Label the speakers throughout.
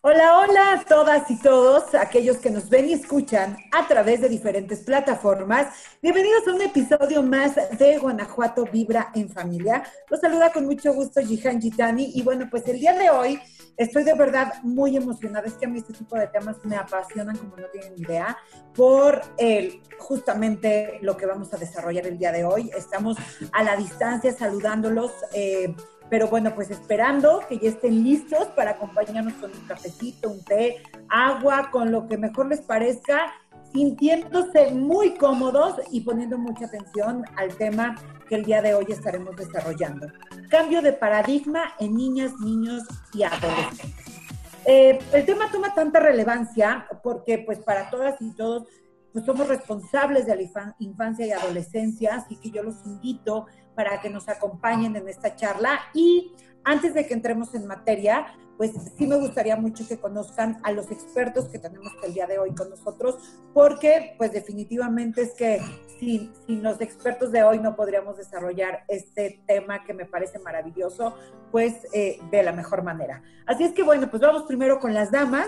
Speaker 1: Hola, hola a todas y todos, aquellos que nos ven y escuchan a través de diferentes plataformas. Bienvenidos a un episodio más de Guanajuato Vibra en Familia. Los saluda con mucho gusto Jihan Gitani y bueno, pues el día de hoy estoy de verdad muy emocionada. Es que a mí este tipo de temas me apasionan como no tienen idea por el, justamente lo que vamos a desarrollar el día de hoy. Estamos a la distancia saludándolos. Eh, pero bueno, pues esperando que ya estén listos para acompañarnos con un cafecito, un té, agua, con lo que mejor les parezca, sintiéndose muy cómodos y poniendo mucha atención al tema que el día de hoy estaremos desarrollando. Cambio de paradigma en niñas, niños y adolescentes. Eh, el tema toma tanta relevancia porque pues para todas y todos pues somos responsables de la infancia y adolescencia, así que yo los invito para que nos acompañen en esta charla. Y antes de que entremos en materia, pues sí me gustaría mucho que conozcan a los expertos que tenemos el día de hoy con nosotros, porque pues definitivamente es que sin, los expertos de hoy no podríamos desarrollar este tema que me parece maravilloso, pues eh, de la mejor manera. Así es que bueno, pues vamos primero con las damas.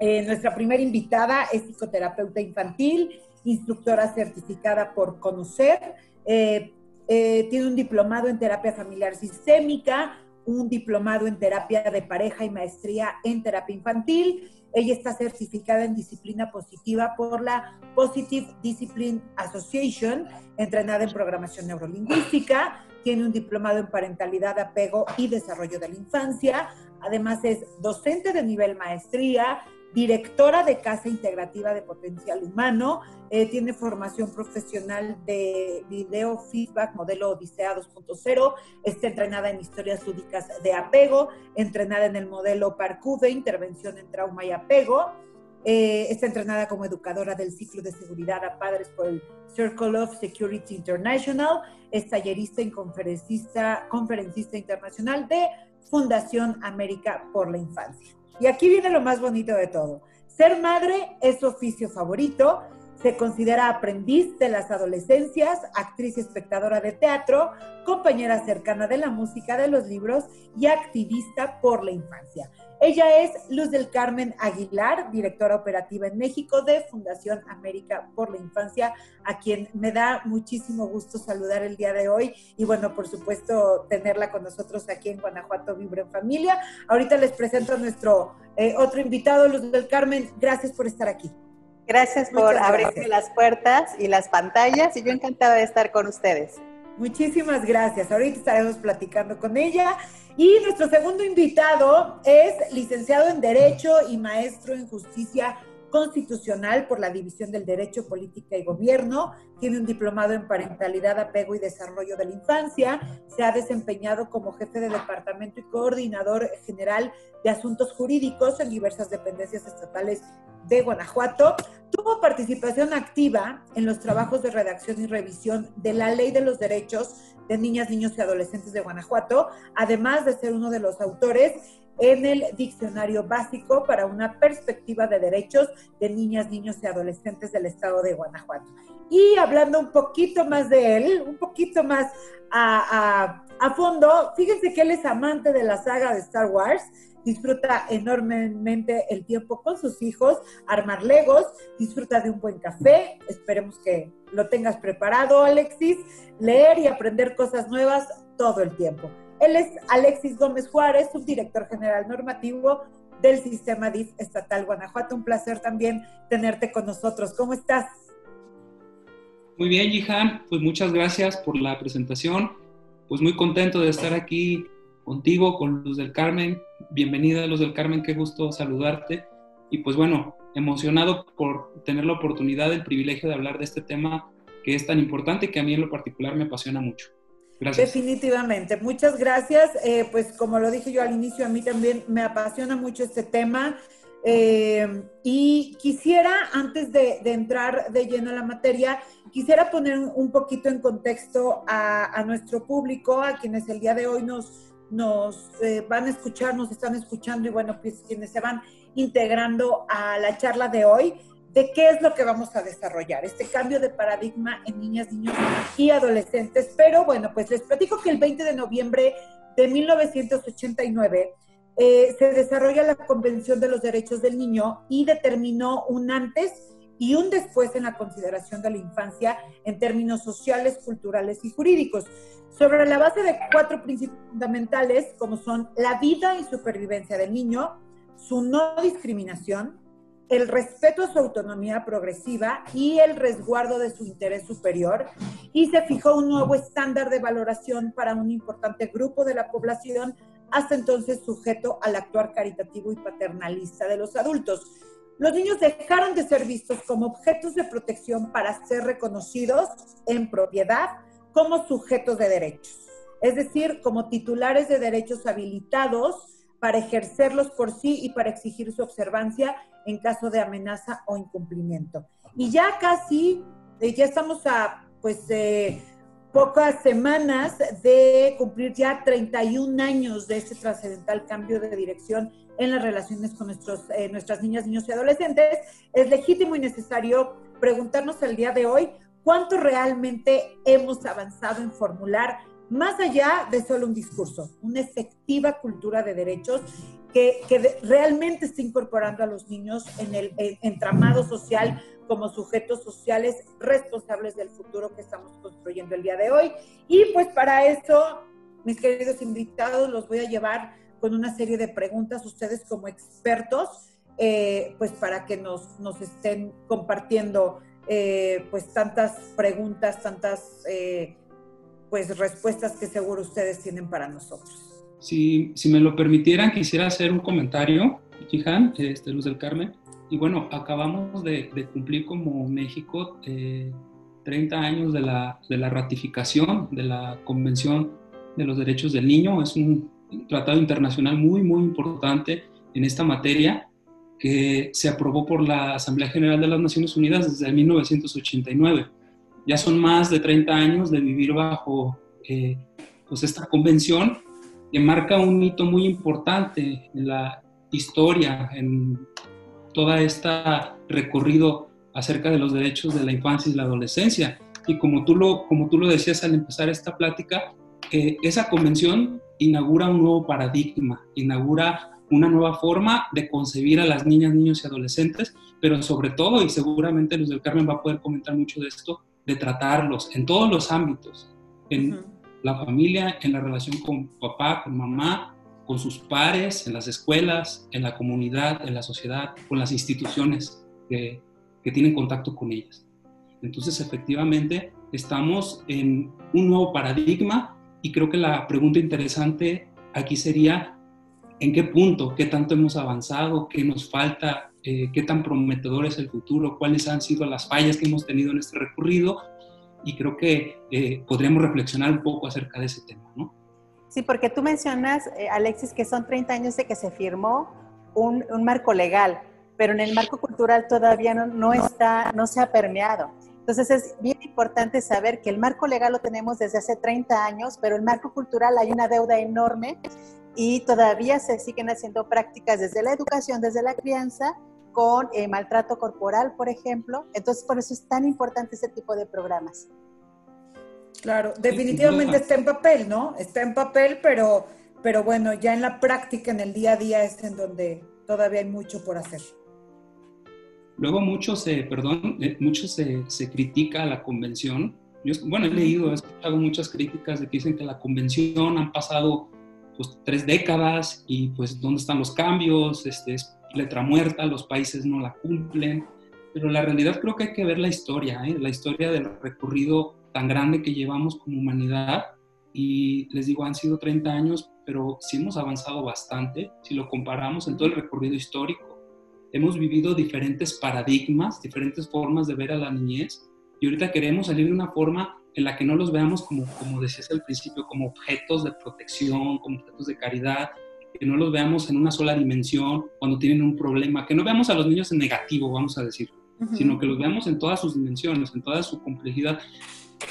Speaker 1: Eh, nuestra primera invitada es psicoterapeuta infantil, instructora certificada por Conocer, eh, eh, tiene un diplomado en terapia familiar sistémica, un diplomado en terapia de pareja y maestría en terapia infantil. Ella está certificada en disciplina positiva por la Positive Discipline Association, entrenada en programación neurolingüística. Tiene un diplomado en parentalidad, apego y desarrollo de la infancia. Además es docente de nivel maestría, directora de Casa Integrativa de Potencial Humano, eh, tiene formación profesional de video feedback, modelo Odisea 2.0, está entrenada en historias lúdicas de apego, entrenada en el modelo de intervención en trauma y apego, eh, está entrenada como educadora del ciclo de seguridad a padres por el Circle of Security International, es tallerista y conferencista, conferencista internacional de Fundación América por la Infancia. Y aquí viene lo más bonito de todo. Ser madre es su oficio favorito, se considera aprendiz de las adolescencias, actriz y espectadora de teatro, compañera cercana de la música, de los libros y activista por la infancia. Ella es Luz del Carmen Aguilar, directora operativa en México de Fundación América por la Infancia, a quien me da muchísimo gusto saludar el día de hoy y bueno, por supuesto, tenerla con nosotros aquí en Guanajuato Vibre en Familia. Ahorita les presento a nuestro eh, otro invitado, Luz del Carmen. Gracias por estar aquí.
Speaker 2: Gracias por abrirme las puertas y las pantallas y yo encantada de estar con ustedes.
Speaker 1: Muchísimas gracias. Ahorita estaremos platicando con ella. Y nuestro segundo invitado es licenciado en Derecho y maestro en Justicia Constitucional por la División del Derecho, Política y Gobierno. Tiene un diplomado en Parentalidad, Apego y Desarrollo de la Infancia. Se ha desempeñado como jefe de departamento y coordinador general de asuntos jurídicos en diversas dependencias estatales de Guanajuato. Tuvo participación activa en los trabajos de redacción y revisión de la Ley de los Derechos de Niñas, Niños y Adolescentes de Guanajuato, además de ser uno de los autores en el Diccionario Básico para una perspectiva de derechos de niñas, niños y adolescentes del estado de Guanajuato. Y hablando un poquito más de él, un poquito más a, fondo, fíjense que él es amante de la saga de Star Wars disfruta enormemente el tiempo con sus hijos, armar legos, disfruta de un buen café, esperemos que lo tengas preparado, Alexis, leer y aprender cosas nuevas todo el tiempo. Él es Alexis Gómez Juárez, subdirector general normativo del Sistema DIF Estatal Guanajuato. Un placer también tenerte con nosotros. ¿Cómo estás?
Speaker 3: Muy bien, Jihan. Pues muchas gracias por la presentación. Pues muy contento de estar aquí contigo, con Luz del Carmen. Bienvenida, Luz del Carmen, qué gusto saludarte. Y pues bueno, emocionado por tener la oportunidad, el privilegio de hablar de este tema que es tan importante y que a mí en lo particular me apasiona mucho.
Speaker 1: Definitivamente, muchas gracias. Eh, pues como lo dije yo al inicio, a mí también me apasiona mucho este tema. Eh, y quisiera, antes de, entrar de lleno a la materia, quisiera poner un poquito en contexto a, nuestro público, a quienes el día de hoy nos, nos eh, van a escuchar, nos están escuchando y bueno, pues quienes se van integrando a la charla de hoy, de qué es lo que vamos a desarrollar, este cambio de paradigma en niñas, niños y adolescentes. Pero bueno, pues les platico que el 20 de noviembre de 1989, eh, se desarrolla la Convención de los Derechos del Niño y determinó un antes y un después en la consideración de la infancia en términos sociales, culturales y jurídicos, sobre la base de cuatro principios fundamentales como son la vida y supervivencia del niño, su no discriminación, el respeto a su autonomía progresiva y el resguardo de su interés superior, y se fijó un nuevo estándar de valoración para un importante grupo de la población hasta entonces sujeto al actuar caritativo y paternalista de los adultos. Los niños dejaron de ser vistos como objetos de protección para ser reconocidos en propiedad como sujetos de derechos, es decir, como titulares de derechos habilitados para ejercerlos por sí y para exigir su observancia en caso de amenaza o incumplimiento. Y ya casi, eh, ya estamos a, pues, eh, pocas semanas de cumplir ya 31 años de este trascendental cambio de dirección en las relaciones con nuestros, eh, nuestras niñas, niños y adolescentes, es legítimo y necesario preguntarnos el día de hoy cuánto realmente hemos avanzado en formular más allá de solo un discurso, una efectiva cultura de derechos que, realmente está incorporando a los niños en el entramado social como sujetos sociales responsables del futuro que estamos construyendo el día de hoy. Y pues para eso, mis queridos invitados, los voy a llevar con una serie de preguntas, ustedes como expertos, eh, pues para que nos, nos estén compartiendo eh, pues tantas preguntas, tantas eh, pues respuestas que seguro ustedes tienen para nosotros.
Speaker 3: Si, si me lo permitieran, quisiera hacer un comentario, Jihan, este, Luz del Carmen. Y bueno, acabamos de, cumplir como México 30 eh, años de la, de la, ratificación de la Convención de los Derechos del Niño. Es un tratado internacional muy, muy importante en esta materia que se aprobó por la Asamblea General de las Naciones Unidas desde 1989. Ya son más de 30 años de vivir bajo eh, pues esta convención que marca un hito muy importante en la historia, en todo este recorrido acerca de los derechos de la infancia y la adolescencia. Y como tú lo, como tú lo decías al empezar esta plática, eh, esa convención inaugura un nuevo paradigma, inaugura una nueva forma de concebir a las niñas, niños y adolescentes, pero sobre todo, y seguramente Luz del Carmen va a poder comentar mucho de esto, de tratarlos en todos los ámbitos, en la familia, en la relación con papá, con mamá, con sus pares, en las escuelas, en la comunidad, en la sociedad, con las instituciones que, que tienen contacto con ellas. Entonces, efectivamente, estamos en un nuevo paradigma y creo que la pregunta interesante aquí sería, ¿en qué punto, qué tanto hemos avanzado, qué nos falta, eh, qué tan prometedor es el futuro, cuáles han sido las fallas que hemos tenido en este recorrido? Y creo que eh, podríamos reflexionar un poco acerca de ese tema, ¿no?
Speaker 2: Sí, porque tú mencionas, eh, Alexis, que son 30 años de que se firmó un, marco legal, pero en el marco cultural todavía no, no, está, no se ha permeado. Entonces es bien importante saber que el marco legal lo tenemos desde hace 30 años, pero el marco cultural hay una deuda enorme y todavía se siguen haciendo prácticas desde la educación, desde la crianza, con eh, maltrato corporal, por ejemplo. Entonces por eso es tan importante este tipo de programas.
Speaker 1: Claro, definitivamente está en papel, ¿no? Está en papel, pero, pero bueno, ya en la práctica, en el día a día, es en donde todavía hay mucho por hacer.
Speaker 3: Luego mucho se, perdón, eh, mucho se, se critica a la convención. Yo, bueno, he leído, he escuchado muchas críticas de que dicen que la convención han pasado pues, tres décadas y pues dónde están los cambios, este, es letra muerta, los países no la cumplen. Pero la realidad creo que hay que ver la historia, ¿eh? la historia del recorrido tan grande que llevamos como humanidad. Y les digo, han sido 30 años, pero sí hemos avanzado bastante si lo comparamos en todo el recorrido histórico. Hemos vivido diferentes paradigmas, diferentes formas de ver a la niñez y ahorita queremos salir de una forma en la que no los veamos como, como decías al principio, como objetos de protección, como objetos de caridad, que no los veamos en una sola dimensión cuando tienen un problema, que no veamos a los niños en negativo, vamos a decir, sino que los veamos en todas sus dimensiones, en toda su complejidad.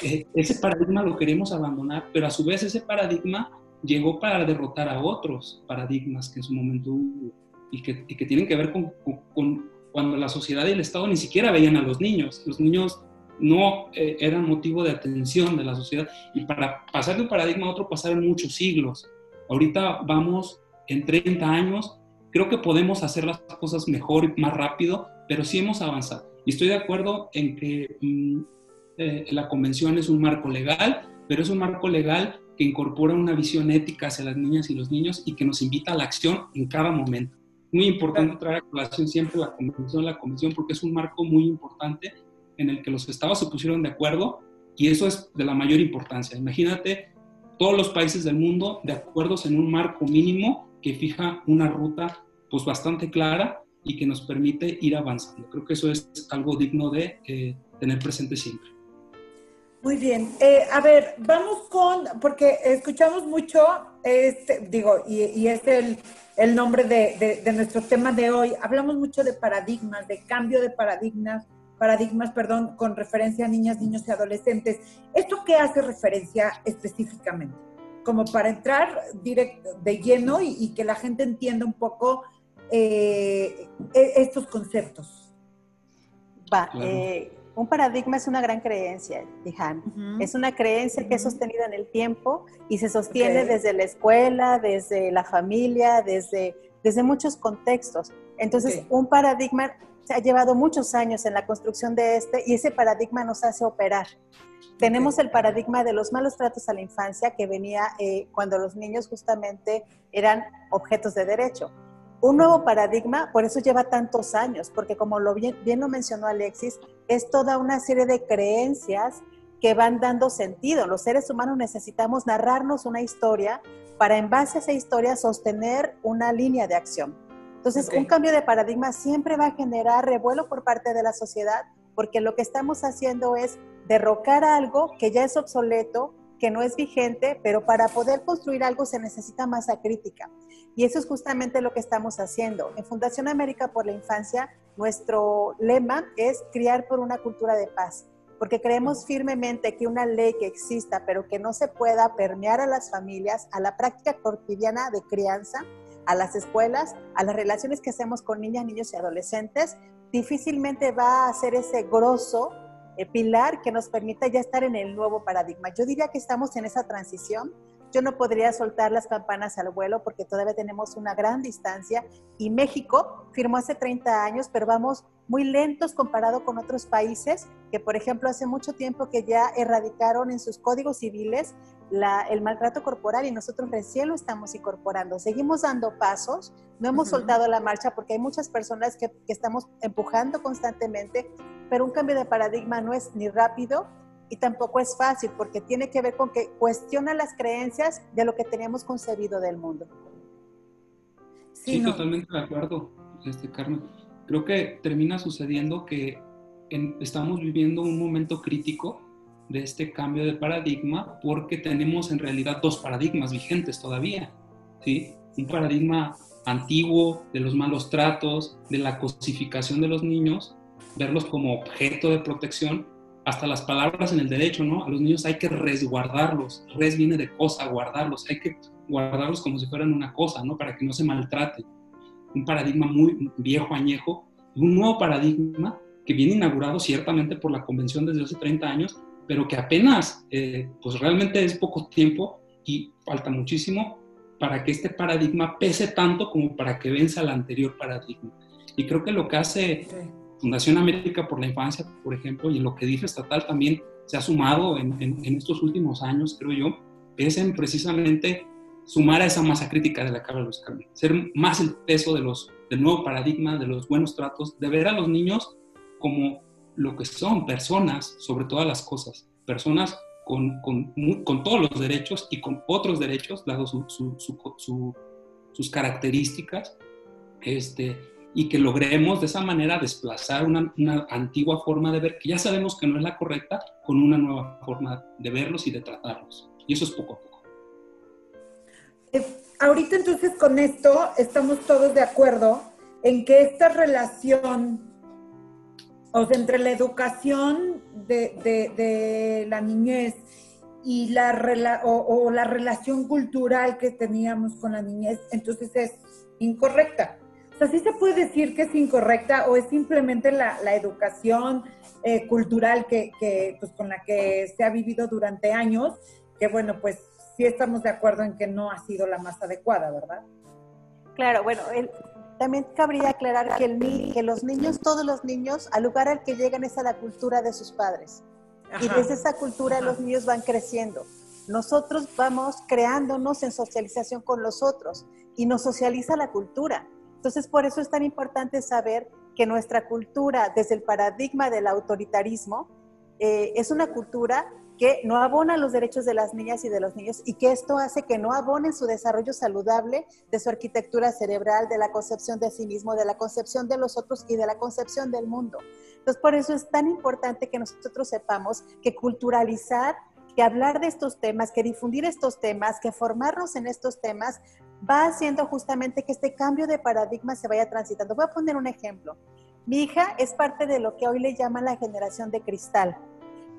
Speaker 3: Eh, ese paradigma lo queremos abandonar, pero a su vez ese paradigma llegó para derrotar a otros paradigmas que en su momento hubo y que, y que tienen que ver con, con, cuando la sociedad y el Estado ni siquiera veían a los niños. Los niños no eh, eran motivo de atención de la sociedad y para pasar de un paradigma a otro pasaron muchos siglos. Ahorita vamos en 30 años, creo que podemos hacer las cosas mejor y más rápido, pero sí hemos avanzado. Y estoy de acuerdo en que mm, eh, la convención es un marco legal, pero es un marco legal que incorpora una visión ética hacia las niñas y los niños y que nos invita a la acción en cada momento. Muy importante traer a colación siempre la convención, la convención, porque es un marco muy importante en el que los estados se pusieron de acuerdo y eso es de la mayor importancia. Imagínate todos los países del mundo de acuerdos en un marco mínimo que fija una ruta pues bastante clara y que nos permite ir avanzando. Creo que eso es algo digno de eh, tener presente siempre.
Speaker 1: Muy bien. Eh, a ver, vamos con, porque escuchamos mucho, este, digo, y, es el, el nombre de, de, de, nuestro tema de hoy, hablamos mucho de paradigmas, de cambio de paradigmas, paradigmas, perdón, con referencia a niñas, niños y adolescentes. ¿Esto qué hace referencia específicamente? Como para entrar directo, de lleno y, y, que la gente entienda un poco eh, e, estos conceptos.
Speaker 2: Va, claro. eh, un paradigma es una gran creencia, Dijan. Uh -huh. Es una creencia uh -huh. que es sostenida en el tiempo y se sostiene okay. desde la escuela, desde la familia, desde, desde muchos contextos. Entonces, okay. un paradigma se ha llevado muchos años en la construcción de este y ese paradigma nos hace operar. Tenemos el paradigma de los malos tratos a la infancia que venía eh, cuando los niños justamente eran objetos de derecho un nuevo paradigma, por eso lleva tantos años, porque como lo bien, bien, lo mencionó Alexis, es toda una serie de creencias que van dando sentido. Los seres humanos necesitamos narrarnos una historia para en base a esa historia sostener una línea de acción. Entonces, okay. un cambio de paradigma siempre va a generar revuelo por parte de la sociedad, porque lo que estamos haciendo es derrocar algo que ya es obsoleto, que no es vigente, pero para poder construir algo se necesita masa crítica. Y eso es justamente lo que estamos haciendo. En Fundación América por la Infancia, nuestro lema es criar por una cultura de paz, porque creemos firmemente que una ley que exista, pero que no se pueda permear a las familias, a la práctica cotidiana de crianza, a las escuelas, a las relaciones que hacemos con niñas, niños y adolescentes, difícilmente va a ser ese grosso eh, pilar que nos permita ya estar en el nuevo paradigma. Yo diría que estamos en esa transición. Yo no podría soltar las campanas al vuelo porque todavía tenemos una gran distancia y México firmó hace 30 años, pero vamos muy lentos comparado con otros países que, por ejemplo, hace mucho tiempo que ya erradicaron en sus códigos civiles la, el maltrato corporal y nosotros recién lo estamos incorporando. Seguimos dando pasos, no hemos uh -huh. soltado la marcha porque hay muchas personas que, que estamos empujando constantemente, pero un cambio de paradigma no es ni rápido y tampoco es fácil porque tiene que ver con que cuestiona las creencias de lo que teníamos concebido del mundo.
Speaker 3: Sí, sí no. totalmente de acuerdo, este, Carmen. Creo que termina sucediendo que en, estamos viviendo un momento crítico de este cambio de paradigma porque tenemos en realidad dos paradigmas vigentes todavía. ¿sí? Un paradigma antiguo de los malos tratos, de la cosificación de los niños, verlos como objeto de protección, hasta las palabras en el derecho, ¿no? A los niños hay que resguardarlos. Res viene de cosa, guardarlos. Hay que guardarlos como si fueran una cosa, ¿no? Para que no se maltraten. Un paradigma muy viejo, añejo, un nuevo paradigma que viene inaugurado ciertamente por la convención desde hace 30 años, pero que apenas, eh, pues realmente es poco tiempo y falta muchísimo para que este paradigma pese tanto como para que venza el anterior paradigma. Y creo que lo que hace Fundación América por la Infancia, por ejemplo, y lo que dice estatal también se ha sumado en, en, en, estos últimos años, creo yo, es en precisamente sumar a esa masa crítica de la Cámara de los Carmen, ser más el peso de los, del nuevo paradigma, de los buenos tratos, de ver a los niños como lo que son, personas sobre todas las cosas, personas con, con, con todos los derechos y con otros derechos, dado su, su, su, sus características, este, y que logremos de esa manera desplazar una, una, antigua forma de ver que ya sabemos que no es la correcta con una nueva forma de verlos y de tratarlos. Y eso es poco a poco.
Speaker 1: Eh, ahorita entonces con esto estamos todos de acuerdo en que esta relación, o sea, entre la educación de, la niñez y la, o, la relación cultural que teníamos con la niñez, entonces es incorrecta. O sea, ¿sí se puede decir que es incorrecta o es simplemente la, educación eh, cultural que, pues, con la que se ha vivido durante años, que bueno, pues sí estamos de acuerdo en que no ha sido la más adecuada, ¿verdad?
Speaker 2: Claro, bueno, también cabría aclarar que, el, que los niños, todos los niños, al lugar al que llegan es a la cultura de sus padres. Y desde esa cultura los niños van creciendo. Nosotros vamos creándonos en socialización con los otros y nos socializa la cultura. Entonces, por eso es tan importante saber que nuestra cultura, desde el paradigma del autoritarismo, eh, es una cultura que no abona los derechos de las niñas y de los niños y que esto hace que no abonen su desarrollo saludable de su arquitectura cerebral, de la concepción de sí mismo, de la concepción de los otros y de la concepción del mundo. Entonces, por eso es tan importante que nosotros sepamos que culturalizar, que hablar de estos temas, que difundir estos temas, que formarnos en estos temas, va haciendo justamente que este cambio de paradigma se vaya transitando. Voy a poner un ejemplo. Mi hija es parte de lo que hoy le llaman la generación de cristal.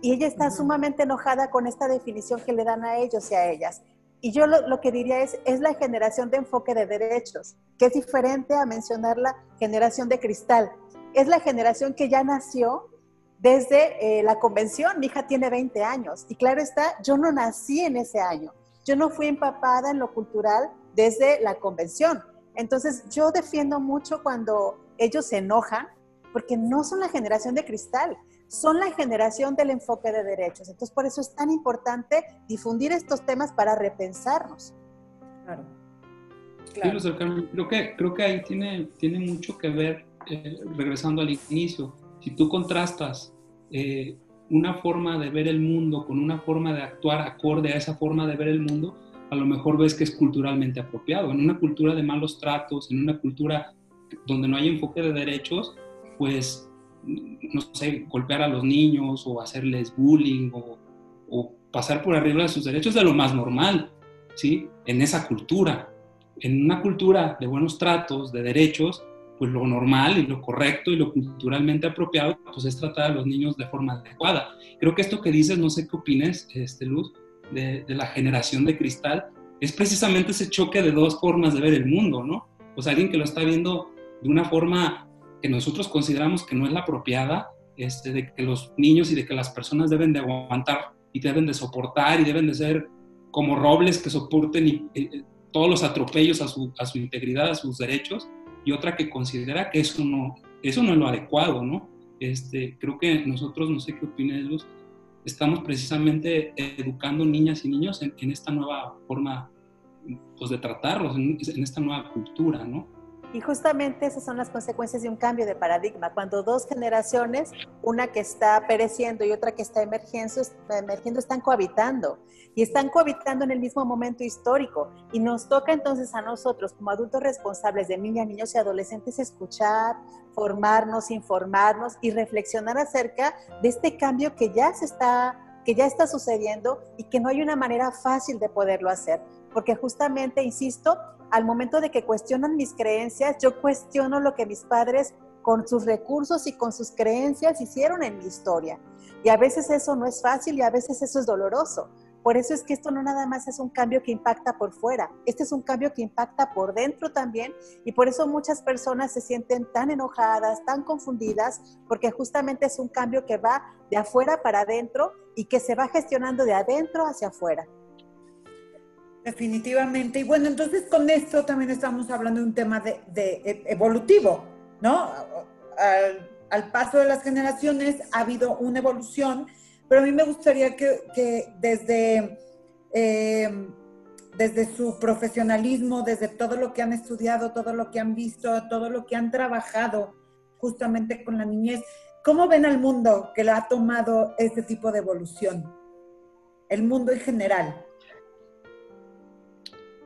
Speaker 2: Y ella está sumamente enojada con esta definición que le dan a ellos y a ellas. Y yo lo, que diría es, es la generación de enfoque de derechos, que es diferente a mencionar la generación de cristal. Es la generación que ya nació desde eh, la convención. Mi hija tiene 20 años y claro está, yo no nací en ese año. Yo no fui empapada en lo cultural desde la convención. Entonces yo defiendo mucho cuando ellos se enojan porque no son la generación de cristal son la generación del enfoque de derechos. Entonces, por eso es tan importante difundir estos temas para repensarnos.
Speaker 3: Claro. creo que, creo que ahí tiene, tiene mucho que ver, eh, regresando al inicio, si tú contrastas eh, una forma de ver el mundo con una forma de actuar acorde a esa forma de ver el mundo, a lo mejor ves que es culturalmente apropiado. En una cultura de malos tratos, en una cultura donde no hay enfoque de derechos, pues no sé, golpear a los niños o hacerles bullying o, pasar por arriba de sus derechos de lo más normal, ¿sí? En esa cultura. En una cultura de buenos tratos, de derechos, pues lo normal y lo correcto y lo culturalmente apropiado, pues es tratar a los niños de forma adecuada. Creo que esto que dices, no sé qué opines, este, Luz, de, de la generación de cristal, es precisamente ese choque de dos formas de ver el mundo, ¿no? Pues alguien que lo está viendo de una forma que nosotros consideramos que no es la apropiada, este, de que los niños y de que las personas deben de aguantar y deben de soportar y deben de ser como robles que soporten todos los atropellos a su, a su, integridad, a sus derechos, y otra que considera que eso no, eso no es lo adecuado, ¿no? Este, creo que nosotros, no sé qué opinas, Luz, estamos precisamente educando niñas y niños en, esta nueva forma pues, de tratarlos, en, en esta nueva cultura, ¿no?
Speaker 2: Y justamente esas son las consecuencias de un cambio de paradigma. Cuando dos generaciones, una que está pereciendo y otra que está emergiendo, emergiendo están cohabitando y están cohabitando en el mismo momento histórico. Y nos toca entonces a nosotros, como adultos responsables de niñas, niños y adolescentes, escuchar, formarnos, informarnos y reflexionar acerca de este cambio que ya se está que ya está sucediendo y que no hay una manera fácil de poderlo hacer, porque justamente, insisto, al momento de que cuestionan mis creencias, yo cuestiono lo que mis padres con sus recursos y con sus creencias hicieron en mi historia. Y a veces eso no es fácil y a veces eso es doloroso. Por eso es que esto no nada más es un cambio que impacta por fuera, este es un cambio que impacta por dentro también y por eso muchas personas se sienten tan enojadas, tan confundidas, porque justamente es un cambio que va de afuera para adentro y que se va gestionando de adentro hacia afuera.
Speaker 1: Definitivamente. Y bueno, entonces con esto también estamos hablando de un tema de, e, evolutivo, ¿no? Al, paso de las generaciones ha habido una evolución, pero a mí me gustaría que, desde, em, desde su profesionalismo, desde todo lo que han estudiado, todo lo que han visto, todo lo que han trabajado justamente con la niñez, ¿cómo ven al mundo que le ha tomado este tipo de evolución? El mundo en general.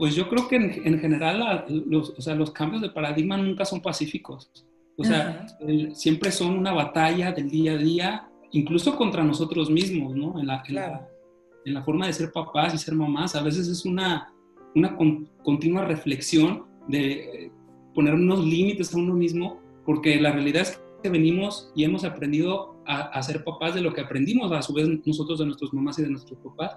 Speaker 3: Pues yo creo que en, general los, o sea, los cambios de paradigma nunca son pacíficos. O sea, siempre son una batalla del día a día, incluso contra nosotros mismos, ¿no? En la, en, la, forma de ser papás y ser mamás. A veces es una, una continua reflexión de poner unos límites a uno mismo, porque la realidad es que venimos y hemos aprendido a, a, ser papás de lo que aprendimos a su vez nosotros de nuestras mamás y de nuestros papás.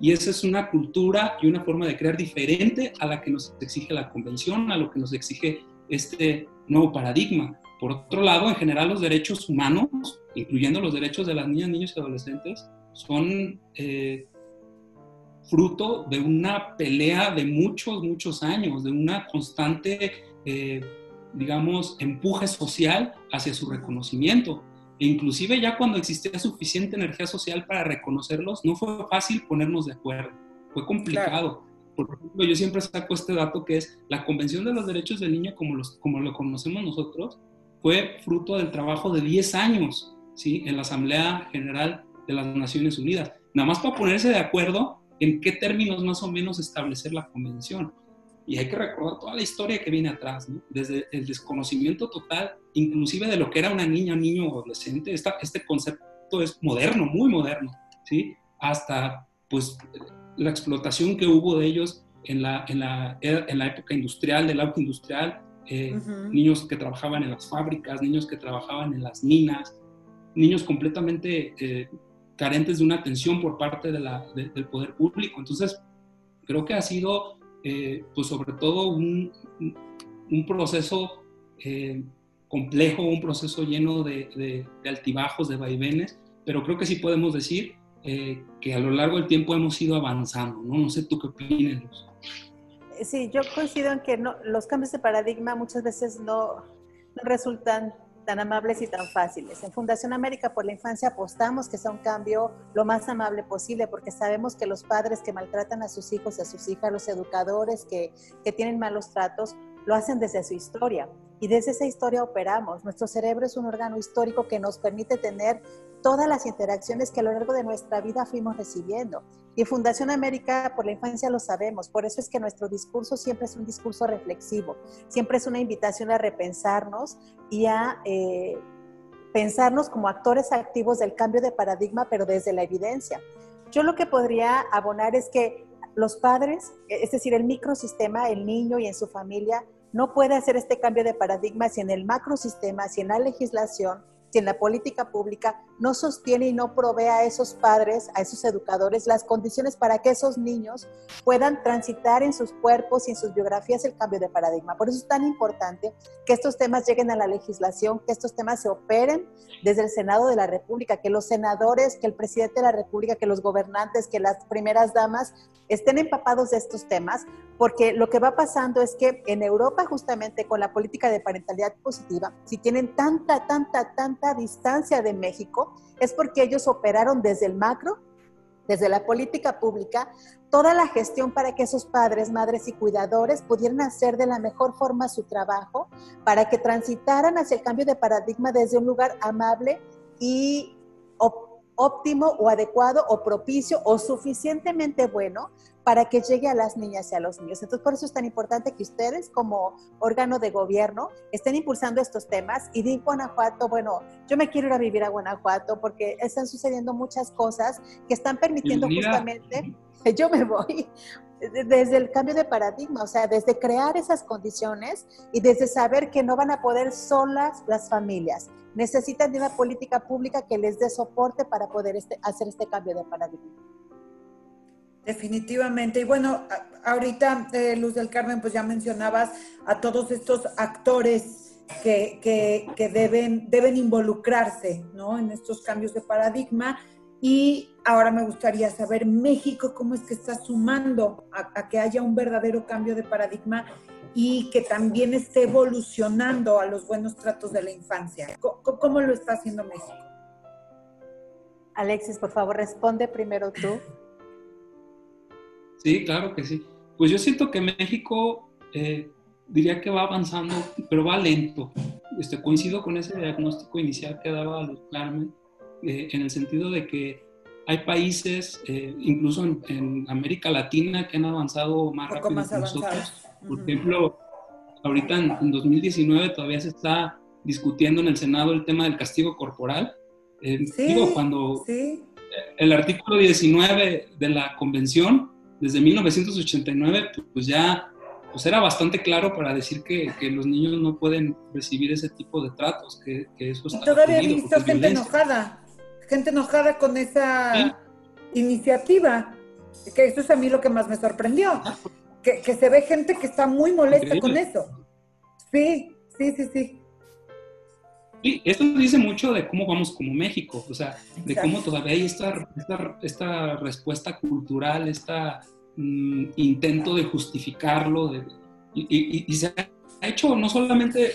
Speaker 3: Y esa es una cultura y una forma de crear diferente a la que nos exige la convención, a lo que nos exige este nuevo paradigma. Por otro lado, en general los derechos humanos, incluyendo los derechos de las niñas, niños y adolescentes, son eh, fruto de una pelea de muchos, muchos años, de una constante, eh, digamos, empuje social hacia su reconocimiento. E inclusive ya cuando existía suficiente energía social para reconocerlos, no fue fácil ponernos de acuerdo, fue complicado. Por ejemplo, yo siempre saco este dato que es la Convención de los Derechos del Niño, como, los, como lo conocemos nosotros, fue fruto del trabajo de 10 años ¿sí? en la Asamblea General de las Naciones Unidas. Nada más para ponerse de acuerdo en qué términos más o menos establecer la convención. Y hay que recordar toda la historia que viene atrás, ¿no? desde el desconocimiento total, inclusive de lo que era una niña, niño o adolescente. Esta, este concepto es moderno, muy moderno, ¿sí? hasta pues, la explotación que hubo de ellos en la, en la, en la época industrial, del auge industrial, eh, niños que trabajaban en las fábricas, niños que trabajaban en las minas, niños completamente eh, carentes de una atención por parte de la, del poder público. Entonces, creo que ha sido, eh, pues sobre todo, un, un proceso eh, complejo, un proceso lleno de, altibajos, de vaivenes, pero creo que sí podemos decir eh, que a lo largo del tiempo hemos ido avanzando, ¿no? No sé tú qué opinas.
Speaker 2: Sí, yo coincido en que no, los cambios de paradigma muchas veces no, no resultan tan amables y tan fáciles. En Fundación América por la Infancia apostamos que sea un cambio lo más amable posible porque sabemos que los padres que maltratan a sus hijos y a sus hijas, los educadores que, que tienen malos tratos, lo hacen desde su historia y desde esa historia operamos. Nuestro cerebro es un órgano histórico que nos permite tener todas las interacciones que a lo largo de nuestra vida fuimos recibiendo. Y Fundación América por la Infancia lo sabemos, por eso es que nuestro discurso siempre es un discurso reflexivo, siempre es una invitación a repensarnos y a eh, pensarnos como actores activos del cambio de paradigma, pero desde la evidencia. Yo lo que podría abonar es que los padres, es decir, el microsistema, el niño y en su familia, no puede hacer este cambio de paradigma si en el macrosistema, si en la legislación, si en la política pública no sostiene y no provee a esos padres, a esos educadores, las condiciones para que esos niños puedan transitar en sus cuerpos y en sus biografías el cambio de paradigma. Por eso es tan importante que estos temas lleguen a la legislación, que estos temas se operen desde el Senado de la República, que los senadores, que el presidente de la República, que los gobernantes, que las primeras damas estén empapados de estos temas, porque lo que va pasando es que en Europa justamente con la política de parentalidad positiva, si tienen tanta, tanta, tanta distancia de México, es porque ellos operaron desde el macro, desde la política pública, toda la gestión para que esos padres, madres y cuidadores pudieran hacer de la mejor forma su trabajo, para que transitaran hacia el cambio de paradigma desde un lugar amable y óptimo o adecuado o propicio o suficientemente bueno para que llegue a las niñas y a los niños. Entonces, por eso es tan importante que ustedes como órgano de gobierno estén impulsando estos temas y de Guanajuato, bueno, yo me quiero ir a vivir a Guanajuato porque están sucediendo muchas cosas que están permitiendo justamente, yo me voy, desde el cambio de paradigma, o sea, desde crear esas condiciones y desde saber que no van a poder solas las familias. Necesitan de una política pública que les dé soporte para poder este, hacer este cambio de paradigma.
Speaker 1: Definitivamente. Y bueno, ahorita, eh, Luz del Carmen, pues ya mencionabas a todos estos actores que, que, deben, deben involucrarse ¿no? en estos cambios de paradigma. Y ahora me gustaría saber, México, ¿cómo es que está sumando a, que haya un verdadero cambio de paradigma y que también esté evolucionando a los buenos tratos de la infancia? ¿Cómo, cómo lo está haciendo México?
Speaker 2: Alexis, por favor, responde primero tú.
Speaker 3: Sí, claro que sí. Pues yo siento que México eh, diría que va avanzando, pero va lento. Este, coincido con ese diagnóstico inicial que daba Luz Carmen, eh, en el sentido de que hay países, eh, incluso en, América Latina, que han avanzado más rápido que nosotros. Por ejemplo, ahorita en, 2019 todavía se está discutiendo en el Senado el tema del castigo corporal. sí, digo, cuando el artículo 19 de la Convención desde 1989, pues ya pues era bastante claro para decir que, que, los niños no pueden recibir ese tipo de tratos, que, que eso está
Speaker 1: y todavía he visto gente enojada, gente enojada con esa iniciativa, que eso es a mí lo que más me sorprendió, ah, que, que se ve gente que está muy molesta con eso. Sí, sí, sí, sí.
Speaker 3: Sí, esto dice mucho de cómo vamos como México, o sea, de cómo todavía hay esta, esta, esta respuesta cultural, este intento de justificarlo, de, y, se ha hecho no solamente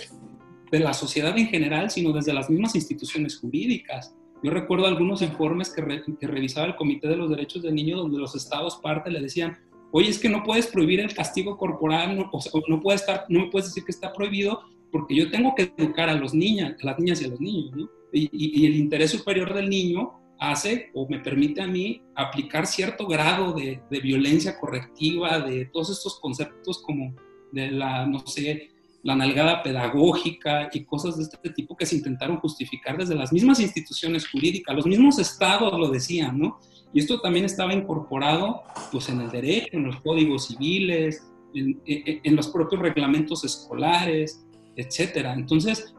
Speaker 3: de la sociedad en general, sino desde las mismas instituciones jurídicas. Yo recuerdo algunos informes que, que revisaba el Comité de los Derechos del Niño, donde los estados parte le decían, oye, es que no puedes prohibir el castigo corporal, no, o sea, no, puede estar, no me puedes decir que está prohibido, porque yo tengo que educar a, los niñas, a las niñas y a los niños, ¿no? y, el interés superior del niño hace o me permite a mí aplicar cierto grado de, de, violencia correctiva, de todos estos conceptos como de la, no sé, la nalgada pedagógica y cosas de este tipo que se intentaron justificar desde las mismas instituciones jurídicas, los mismos estados lo decían, ¿no? Y esto también estaba incorporado pues en el derecho, en los códigos civiles, en, en los propios reglamentos escolares, etcétera. Entonces,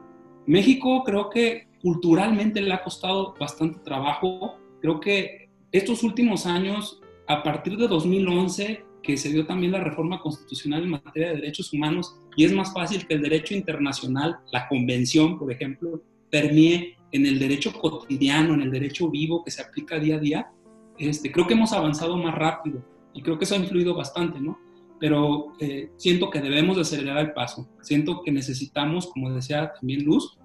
Speaker 3: México creo que culturalmente le ha costado bastante trabajo. Creo que estos últimos años, a partir de 2011, que se dio también la reforma constitucional en materia de derechos humanos, y es más fácil que el derecho internacional, la convención, por ejemplo, permee en el derecho cotidiano, en el derecho vivo que se aplica día a día, este, creo que hemos avanzado más rápido y creo que eso ha influido bastante, ¿no? Pero eh, siento que debemos de acelerar el paso. Siento que necesitamos, como decía también Luz,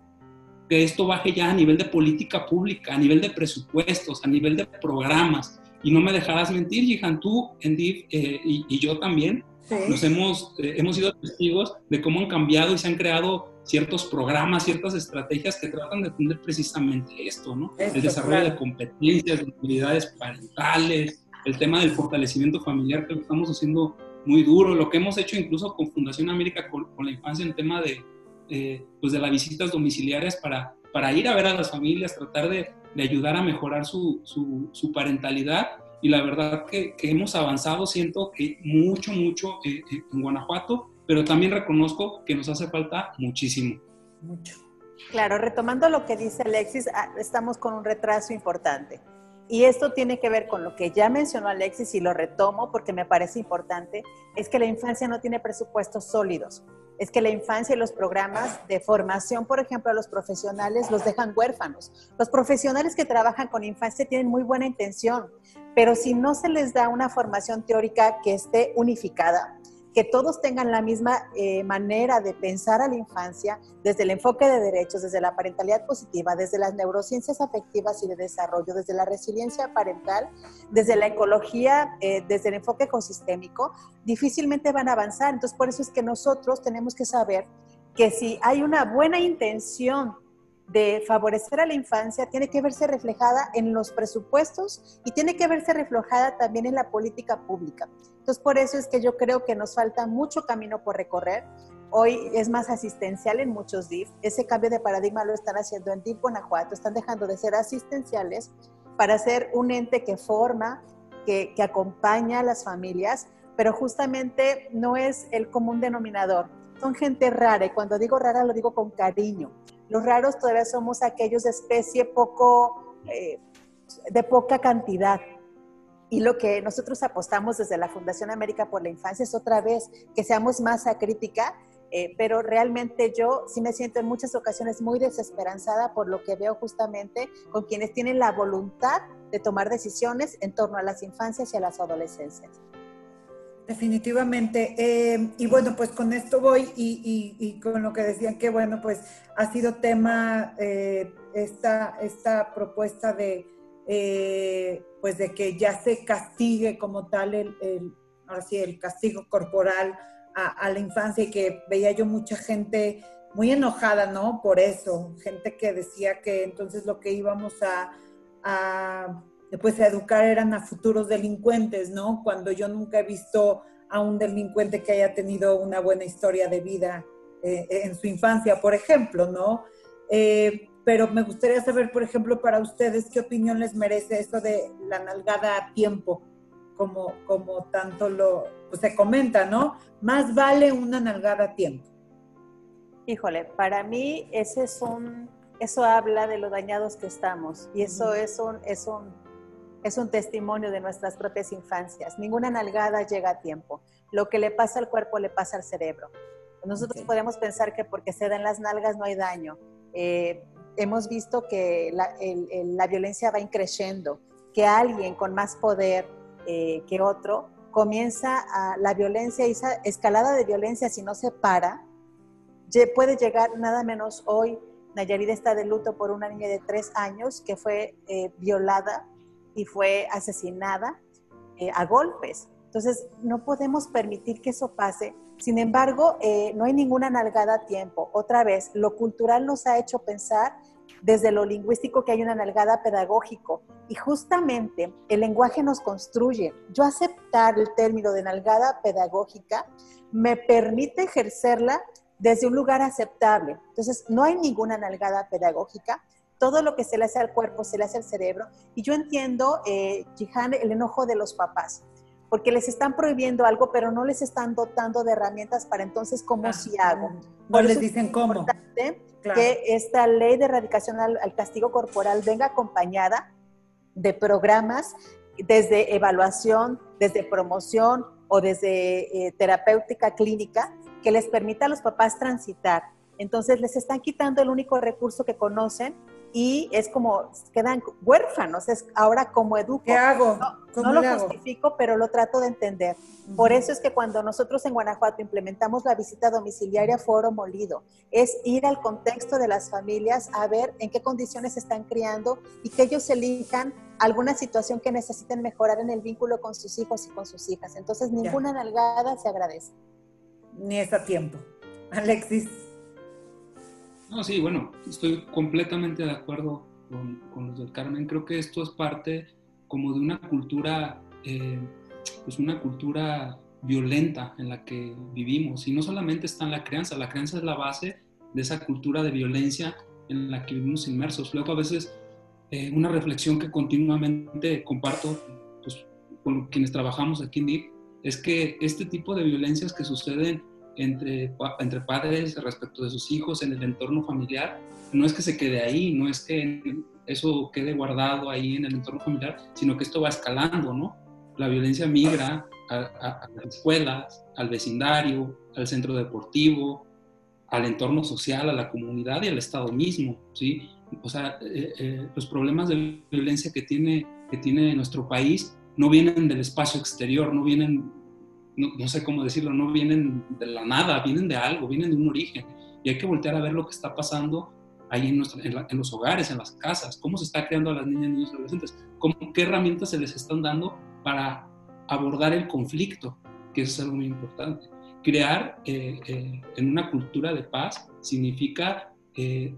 Speaker 3: que esto baje ya a nivel de política pública, a nivel de presupuestos, a nivel de programas. Y no me dejarás mentir, Jihan, tú, Endif eh, y, yo también, nos hemos, eh, hemos sido testigos de cómo han cambiado y se han creado ciertos programas, ciertas estrategias que tratan de atender precisamente esto, ¿no? el desarrollo de competencias, de habilidades parentales, el tema del fortalecimiento familiar que estamos haciendo muy duro, lo que hemos hecho incluso con Fundación América con, la infancia en tema de, pues de las visitas domiciliarias para, para ir a ver a las familias, tratar de, de ayudar a mejorar su, su, su, parentalidad. Y la verdad que, que, hemos avanzado, siento que mucho, mucho eh, eh, en Guanajuato, pero también reconozco que nos hace falta muchísimo.
Speaker 2: Mucho. Claro, retomando lo que dice Alexis, ah, estamos con un retraso importante. Y esto tiene que ver con lo que ya mencionó Alexis y lo retomo porque me parece importante, es que la infancia no tiene presupuestos sólidos. Es que la infancia y los programas de formación, por ejemplo, a los profesionales los dejan huérfanos. Los profesionales que trabajan con infancia tienen muy buena intención, pero si no se les da una formación teórica que esté unificada, que todos tengan la misma eh, manera de pensar a la infancia desde el enfoque de derechos, desde la parentalidad positiva, desde las neurociencias afectivas y de desarrollo, desde la resiliencia parental, desde la ecología, eh, desde el enfoque ecosistémico, difícilmente van a avanzar. Entonces, por eso es que nosotros tenemos que saber que si hay una buena intención de favorecer a la infancia tiene que verse reflejada en los presupuestos y tiene que verse reflejada también en la política pública. Entonces, por eso es que yo creo que nos falta mucho camino por recorrer. Hoy es más asistencial en muchos DIF. Ese cambio de paradigma lo están haciendo en DIF Guanajuato. Están dejando de ser asistenciales para ser un ente que forma, que, que acompaña a las familias, pero justamente no es el común denominador. Son gente rara y cuando digo rara lo digo con cariño los raros todavía somos aquellos de especie poco, eh, de poca cantidad. Y lo que nosotros apostamos desde la Fundación América por la Infancia es otra vez que seamos masa crítica, eh, pero realmente yo sí me siento en muchas ocasiones muy desesperanzada por lo que veo justamente con quienes tienen la voluntad de tomar decisiones en torno a las infancias y a las adolescencias.
Speaker 1: Definitivamente. Eh, y bueno, pues con esto voy y, con lo que decían que, bueno, pues ha sido tema eh, esta, esta propuesta de, eh, pues de que ya se castigue como tal el, el el castigo corporal a, la infancia y que veía yo mucha gente muy enojada, ¿no? Por eso, gente que decía que entonces lo que íbamos a después a educar eran a futuros delincuentes, ¿no? Cuando yo nunca he visto a un delincuente que haya tenido una buena historia de vida eh, en su infancia, por ejemplo, ¿no? Eh, pero me gustaría saber, por ejemplo, para ustedes, ¿qué opinión les merece eso de la nalgada a tiempo como, como tanto lo pues, se comenta, ¿no? Más vale una nalgada a tiempo.
Speaker 2: Híjole, para mí ese es un, eso habla de lo dañados que estamos y eso es un, es un, es un testimonio de nuestras propias infancias. Ninguna nalgada llega a tiempo. Lo que le pasa al cuerpo le pasa al cerebro. Nosotros podemos pensar que porque se dan las nalgas no hay daño. Eh, hemos visto que la, la, violencia va increciendo, que alguien con más poder eh, que otro comienza a la violencia, esa escalada de violencia si no se para, puede llegar nada menos hoy. Nayarida está de luto por una niña de tres años que fue eh, violada y fue asesinada eh, a golpes. Entonces, no podemos permitir que eso pase. Sin embargo, eh, no hay ninguna nalgada a tiempo. Otra vez, lo cultural nos ha hecho pensar desde lo lingüístico que hay una nalgada pedagógico. Y justamente el lenguaje nos construye. Yo aceptar el término de nalgada pedagógica me permite ejercerla desde un lugar aceptable. Entonces, no hay ninguna nalgada pedagógica. Todo lo que se le hace al cuerpo se le hace al cerebro. Y yo entiendo, eh, Jihan, el enojo de los papás, porque les están prohibiendo algo, pero no les están dotando de herramientas para entonces, ¿cómo si hago?
Speaker 1: No les dicen cómo.
Speaker 2: Que esta ley de erradicación al, castigo corporal venga acompañada de programas desde evaluación, desde promoción o desde eh, terapéutica clínica que les permita a los papás transitar. Entonces les están quitando el único recurso que conocen y es como quedan huérfanos. Es ahora como educo.
Speaker 1: ¿Qué hago?
Speaker 2: No, lo justifico, pero lo trato de entender. Por eso es que cuando nosotros en Guanajuato implementamos la visita domiciliaria Foro Molido, es ir al contexto de las familias a ver en qué condiciones están criando y que ellos elijan alguna situación que necesiten mejorar en el vínculo con sus hijos y con sus hijas. Entonces, ninguna nalgada se agradece
Speaker 1: ni está tiempo. Alexis.
Speaker 3: No, sí, bueno, estoy completamente de acuerdo con, los del Carmen. Creo que esto es parte como de una cultura, eh, pues una cultura violenta en la que vivimos. Y no solamente está en la crianza, la crianza es la base de esa cultura de violencia en la que vivimos inmersos. Luego a veces eh, una reflexión que continuamente comparto pues, con quienes trabajamos aquí en DIP es que este tipo de violencias que suceden entre, entre padres respecto de sus hijos en el entorno familiar, no es que se quede ahí, no es que eso quede guardado ahí en el entorno familiar, sino que esto va escalando, ¿no? La violencia migra a, las escuelas, al vecindario, al centro deportivo, al entorno social, a la comunidad y al Estado mismo, ¿sí? O sea, eh, eh, los problemas de violencia que tiene, que tiene nuestro país no vienen del espacio exterior, no vienen no, sé cómo decirlo, no vienen de la nada, vienen de algo, vienen de un origen. Y hay que voltear a ver lo que está pasando ahí en, en, los hogares, en las casas, cómo se está creando a las niñas, niños adolescentes, cómo, qué herramientas se les están dando para abordar el conflicto, que es algo muy importante. Crear eh, eh, en una cultura de paz significa eh,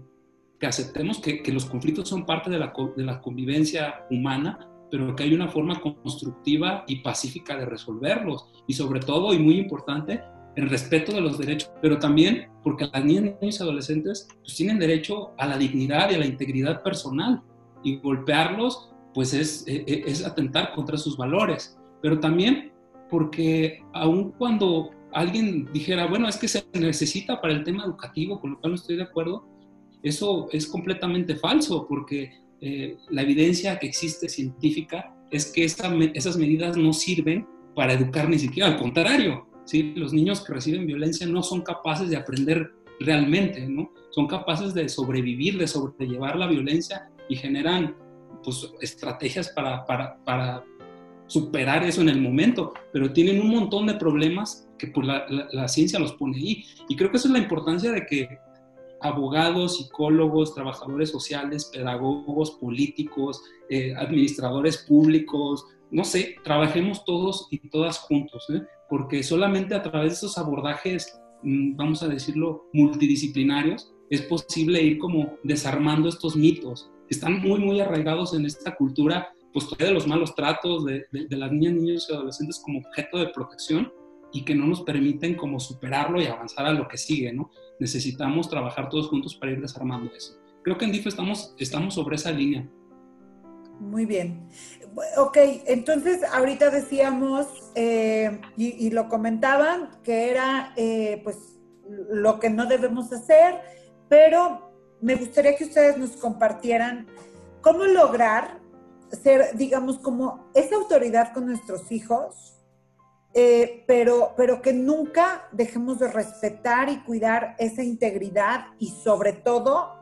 Speaker 3: que aceptemos que, que, los conflictos son parte de la, de la convivencia humana, pero que hay una forma constructiva y pacífica de resolverlos. Y sobre todo, y muy importante, el respeto de los derechos, pero también porque las niñas, niños y adolescentes pues, tienen derecho a la dignidad y a la integridad personal. Y golpearlos, pues es, e, e, es, atentar contra sus valores. Pero también porque aun cuando alguien dijera, bueno, es que se necesita para el tema educativo, con lo cual no estoy de acuerdo, eso es completamente falso, porque eh, la evidencia que existe científica es que esas medidas no sirven para educar ni siquiera, al contrario, ¿sí? los niños que reciben violencia no son capaces de aprender realmente, son capaces de sobrevivir, de sobrellevar la violencia y generan pues, estrategias para, para, para superar eso en el momento, pero tienen un montón de problemas que pues, la, la, ciencia los pone ahí. Y creo que esa es la importancia de que abogados, psicólogos, trabajadores sociales, pedagogos, políticos, eh, administradores públicos, no sé, trabajemos todos y todas juntos, ¿eh? porque solamente a través de esos abordajes, mm, vamos a decirlo, multidisciplinarios, es posible ir como desarmando estos mitos. Están muy, muy arraigados en esta cultura, pues de los malos tratos de, de las niñas, niños y adolescentes como objeto de protección y que no nos permiten como superarlo y avanzar a lo que sigue, ¿no? necesitamos trabajar todos juntos para ir desarmando eso. Creo que en DIF estamos, estamos sobre esa línea.
Speaker 1: Muy bien. Ok, entonces ahorita decíamos eh, y, lo comentaban que era eh, pues lo que no debemos hacer, pero me gustaría que ustedes nos compartieran cómo lograr ser, digamos, como esa autoridad con nuestros hijos, eh, pero, pero que nunca dejemos de respetar y cuidar esa integridad y sobre todo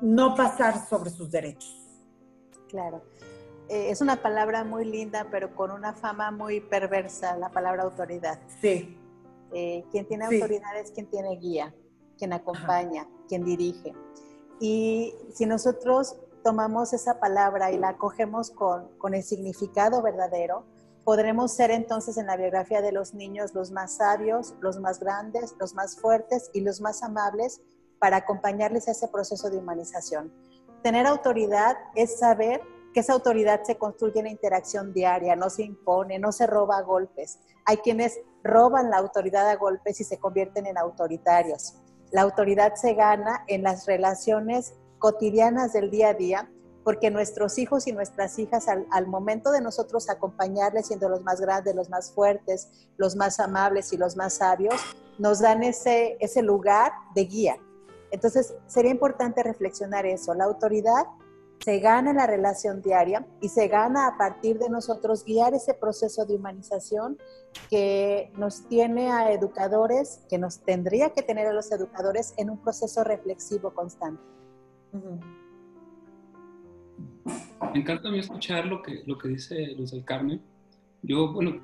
Speaker 1: no pasar sobre sus derechos.
Speaker 2: Claro. Eh, es una palabra muy linda, pero con una fama muy perversa, la palabra autoridad.
Speaker 1: Sí.
Speaker 2: Eh, quien tiene autoridad es quien tiene guía, quien acompaña, quien dirige. Y si nosotros tomamos esa palabra y la acogemos con, con el significado verdadero, podremos ser entonces en la biografía de los niños los más sabios, los más grandes, los más fuertes y los más amables para acompañarles a ese proceso de humanización. Tener autoridad es saber que esa autoridad se construye en la interacción diaria, no se impone, no se roba a golpes. Hay quienes roban la autoridad a golpes y se convierten en autoritarios. La autoridad se gana en las relaciones cotidianas del día a día, porque nuestros hijos y nuestras hijas al, momento de nosotros acompañarles siendo los más grandes, los más fuertes, los más amables y los más sabios, nos dan ese, ese lugar de guía. Entonces, sería importante reflexionar eso. La autoridad se gana en la relación diaria y se gana a partir de nosotros guiar ese proceso de humanización que nos tiene a educadores, que nos tendría que tener a los educadores en un proceso reflexivo constante.
Speaker 3: Me encanta a mí escuchar lo que, lo que dice Luz del Carmen. Yo, bueno,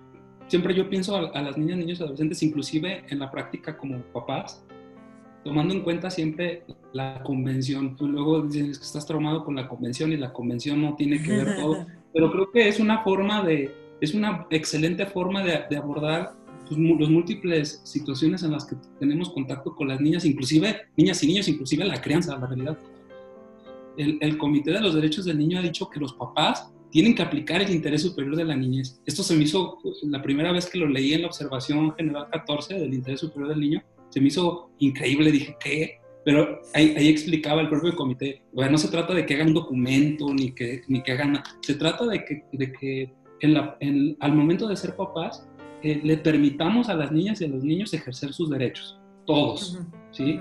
Speaker 3: siempre yo pienso a, a las niñas, niños y adolescentes, inclusive en la práctica como papás, tomando en cuenta siempre la convención. Tú luego dices que estás traumado con la convención y la convención no tiene que ver todo, pero creo que es una forma de, es una excelente forma de, de abordar pues, las múltiples situaciones en las que tenemos contacto con las niñas, inclusive niñas y niños, inclusive la crianza, la realidad. El, el Comité de los Derechos del Niño ha dicho que los papás tienen que aplicar el interés superior de la niñez. Esto se me hizo la primera vez que lo leí en la observación general 14 del interés superior del niño se me hizo increíble, dije, ¿qué? Pero ahí, explicaba el propio comité, bueno, no se trata de que hagan un documento ni que, ni que hagan nada, se trata de que, de que en la, en, al momento de ser papás eh, le permitamos a las niñas y a los niños ejercer sus derechos, todos, ¿sí?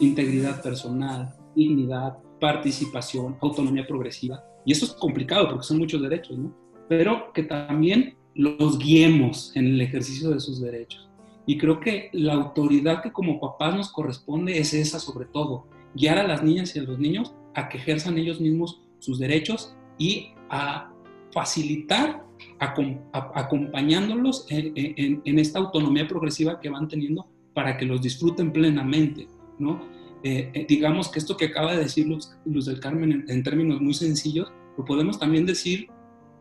Speaker 3: Integridad personal, dignidad, participación, autonomía progresiva. Y eso es complicado porque son muchos derechos, ¿no? Pero que también los guiemos en el ejercicio de sus derechos. Y creo que la autoridad que como papás nos corresponde es esa sobre todo, guiar a las niñas y a los niños a que ejerzan ellos mismos sus derechos y a facilitar acompañándolos en, esta autonomía progresiva que van teniendo para que los disfruten plenamente, ¿no? Eh, eh, digamos que esto que acaba de decir Luz, del Carmen en, en, términos muy sencillos, lo podemos también decir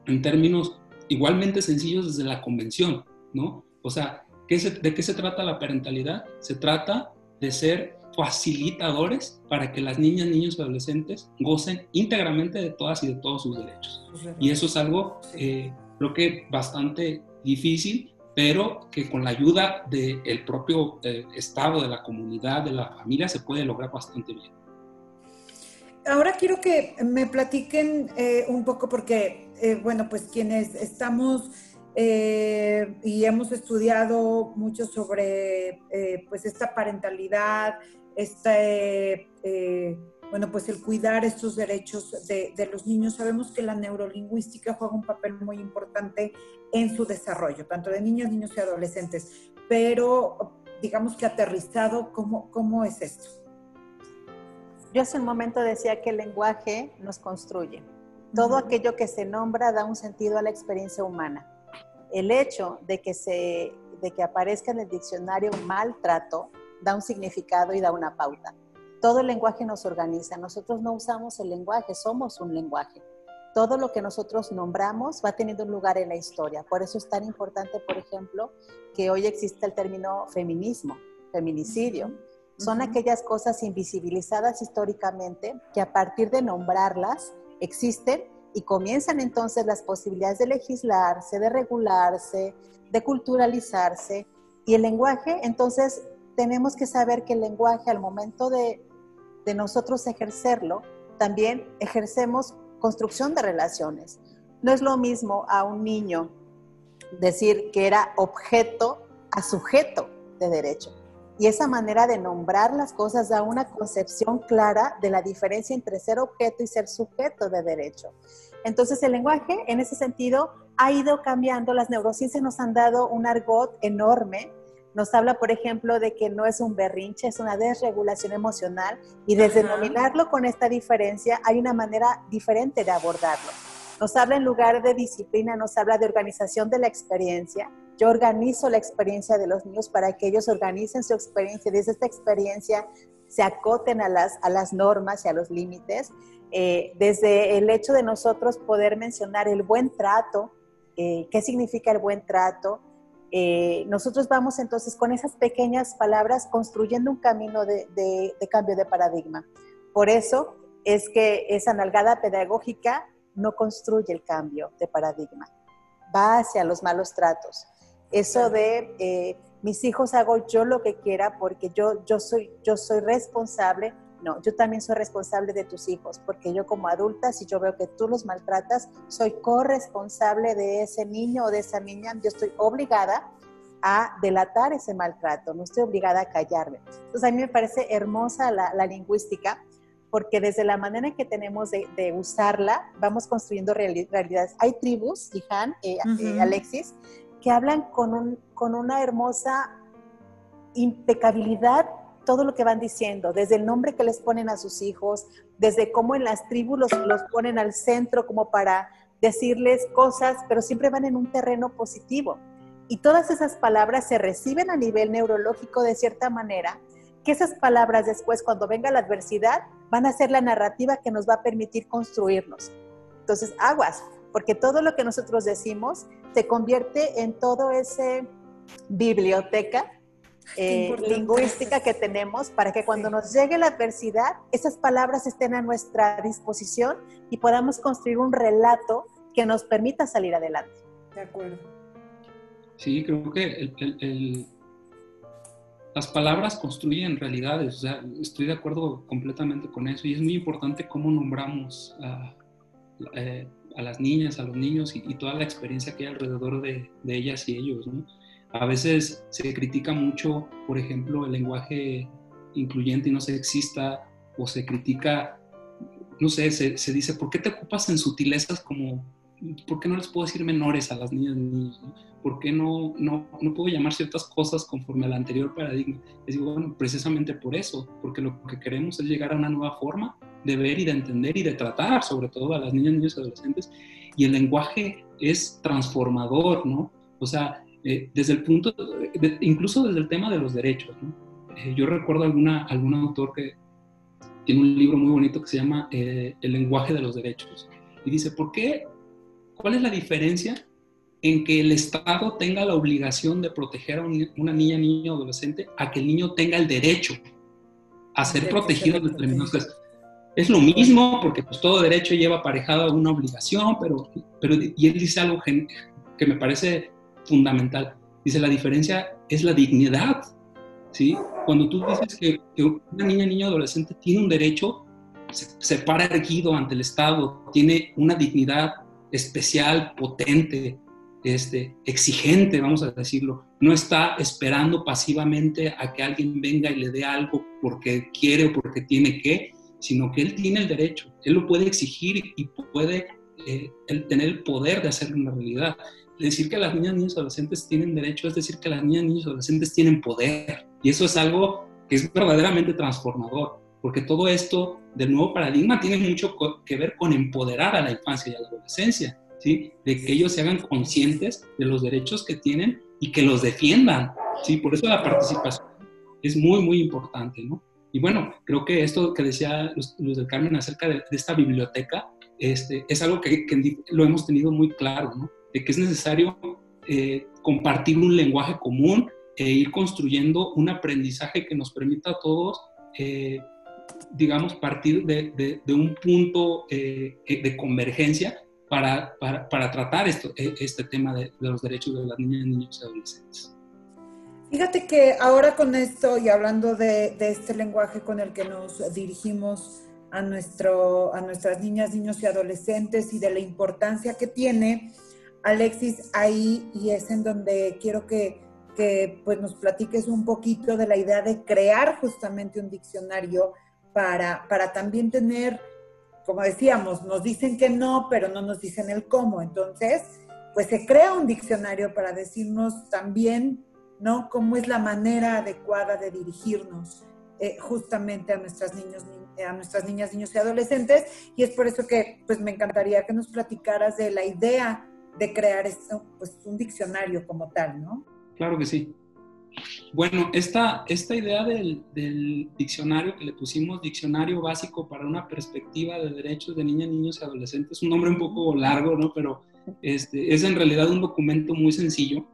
Speaker 3: en términos igualmente sencillos desde la convención, ¿no? O sea, ¿De qué se trata la parentalidad? Se trata de ser facilitadores para que las niñas, niños y adolescentes gocen íntegramente de todas y de todos sus derechos. Y eso es algo, eh, creo que bastante difícil, pero que con la ayuda del propio eh, Estado, de la comunidad, de la familia, se puede lograr bastante bien.
Speaker 1: Ahora quiero que me platiquen eh, un poco porque, bueno, pues quienes estamos eh, y hemos estudiado mucho sobre eh, pues esta parentalidad, este, eh, bueno, pues el cuidar estos derechos de, de, los niños. Sabemos que la neurolingüística juega un papel muy importante en su desarrollo, tanto de niños, niños y adolescentes, pero digamos que aterrizado, ¿cómo, cómo es esto?
Speaker 2: Yo hace un momento decía que el lenguaje nos construye. Todo aquello que se nombra da un sentido a la experiencia humana el hecho de que, se, de que aparezca en el diccionario maltrato da un significado y da una pauta. Todo el lenguaje nos organiza. Nosotros no usamos el lenguaje, somos un lenguaje. Todo lo que nosotros nombramos va teniendo un lugar en la historia. Por eso es tan importante, por ejemplo, que hoy existe el término feminismo, feminicidio. Son aquellas cosas invisibilizadas históricamente que a partir de nombrarlas existen y comienzan entonces las posibilidades de legislarse, de regularse, de culturalizarse. Y el lenguaje, entonces tenemos que saber que el lenguaje al momento de, de nosotros ejercerlo, también ejercemos construcción de relaciones. No es lo mismo a un niño decir que era objeto a sujeto de derecho. Y esa manera de nombrar las cosas da una concepción clara de la diferencia entre ser objeto y ser sujeto de derecho. Entonces el lenguaje, en ese sentido, ha ido cambiando. Las neurociencias nos han dado un argot enorme. Nos habla, por ejemplo, de que no es un berrinche, es una desregulación emocional. Y desde denominarlo con esta diferencia, hay una manera diferente de abordarlo. Nos habla en lugar de disciplina, nos habla de organización de la experiencia. Yo organizo la experiencia de los niños para que ellos organicen su experiencia. Desde esta experiencia se acoten a las, a las normas y a los límites. Eh, desde el hecho de nosotros poder mencionar el buen trato, eh, qué significa el buen trato, eh, nosotros vamos entonces con esas pequeñas palabras construyendo un camino de, de, cambio de paradigma. Por eso es que esa nalgada pedagógica no construye el cambio de paradigma, va hacia los malos tratos. Eso de mis hijos hago yo lo que quiera porque yo, yo, soy, yo soy responsable no, yo también soy responsable de tus hijos, porque yo como adulta, si yo veo que tú los maltratas, soy corresponsable de ese niño o de esa niña, yo estoy obligada a delatar ese maltrato, no estoy obligada a callarme. Entonces a mí me parece hermosa la, lingüística, porque desde la manera en que tenemos de, usarla, vamos construyendo realidades. Hay tribus, Ihan, eh, eh, Alexis, que hablan con, un, con una hermosa impecabilidad todo lo que van diciendo, desde el nombre que les ponen a sus hijos, desde cómo en las tribus los, ponen al centro como para decirles cosas, pero siempre van en un terreno positivo. Y todas esas palabras se reciben a nivel neurológico de cierta manera, que esas palabras después, cuando venga la adversidad, van a ser la narrativa que nos va a permitir construirnos. Entonces, aguas, porque todo lo que nosotros decimos se convierte en todo ese biblioteca eh, lingüística que tenemos para que cuando nos llegue la adversidad, esas palabras estén a nuestra disposición y podamos construir un relato que nos permita salir adelante.
Speaker 1: De acuerdo.
Speaker 3: Sí, creo que las palabras construyen realidades, o sea, estoy de acuerdo completamente con eso y es muy importante cómo nombramos a, eh, las niñas, a los niños y, toda la experiencia que hay alrededor de, de ellas y ellos, ¿no? A veces se critica mucho, por ejemplo, el lenguaje incluyente y no sexista, o se critica, no sé, se, dice, ¿por qué te ocupas en sutilezas como, ¿por qué no les puedo decir menores a las niñas y niños? ¿Por qué no, no, no puedo llamar ciertas cosas conforme al anterior paradigma? Les digo, bueno, precisamente por eso, porque lo que queremos es llegar a una nueva forma de ver y de entender y de tratar, sobre todo a las niñas, niños y adolescentes. Y el lenguaje es transformador, ¿no? O sea, eh, desde el punto, incluso desde el tema de los derechos. Eh, yo recuerdo alguna, algún autor que tiene un libro muy bonito que se llama eh, El lenguaje de los derechos. Y dice, ¿por qué? ¿Cuál es la diferencia en que el Estado tenga la obligación de proteger a una niña, niño, adolescente, a que el niño tenga el derecho a ser protegido de determinados casos? Es lo mismo, porque pues, todo derecho lleva aparejado una obligación, pero, pero y él dice algo que me parece fundamental. Dice, la diferencia es la dignidad, ¿sí? Cuando tú dices que, una niña, niño, adolescente tiene un derecho, se, para erguido ante el Estado, tiene una dignidad especial, potente, este, exigente, vamos a decirlo. No está esperando pasivamente a que alguien venga y le dé algo porque quiere o porque tiene que, sino que él tiene el derecho, él lo puede exigir y puede eh, tener el poder de hacerlo una realidad decir que las niñas, niños, adolescentes tienen derecho es decir que las niñas, niños, adolescentes tienen poder. Y eso es algo que es verdaderamente transformador, porque todo esto del nuevo paradigma tiene mucho que ver con empoderar a la infancia y a la adolescencia, ¿sí? De que ellos se hagan conscientes de los derechos que tienen y que los defiendan, ¿sí? Por eso la participación es muy, muy importante, ¿no? Y bueno, creo que esto que decía Luz, del Carmen acerca de, esta biblioteca, este, es algo que, que, lo hemos tenido muy claro, ¿no? De que es necesario eh, compartir un lenguaje común e ir construyendo un aprendizaje que nos permita a todos, eh, digamos, partir de, un punto eh, de convergencia para, para, tratar esto, este tema de, los derechos de las niñas, niños y adolescentes.
Speaker 1: Fíjate que ahora con esto y hablando de, este lenguaje con el que nos dirigimos a, nuestro, a nuestras niñas, niños y adolescentes y de la importancia que tiene, Alexis, ahí y es en donde quiero que, pues, nos platiques un poquito de la idea de crear justamente un diccionario para, para también tener, como decíamos, nos dicen que no, pero no nos dicen el cómo. Entonces, pues se crea un diccionario para decirnos también, ¿no? Cómo es la manera adecuada de dirigirnos eh, justamente a nuestras niños, a nuestras niñas, niños y adolescentes. Y es por eso que, pues, me encantaría que nos platicaras de la idea de crear esto, pues, un diccionario como tal, ¿no?
Speaker 3: Claro que sí. Bueno, esta, esta idea del, del, diccionario que le pusimos, diccionario básico para una perspectiva de derechos de niñas, niños y adolescentes, es un nombre un poco largo, ¿no? Pero este, es en realidad un documento muy sencillo.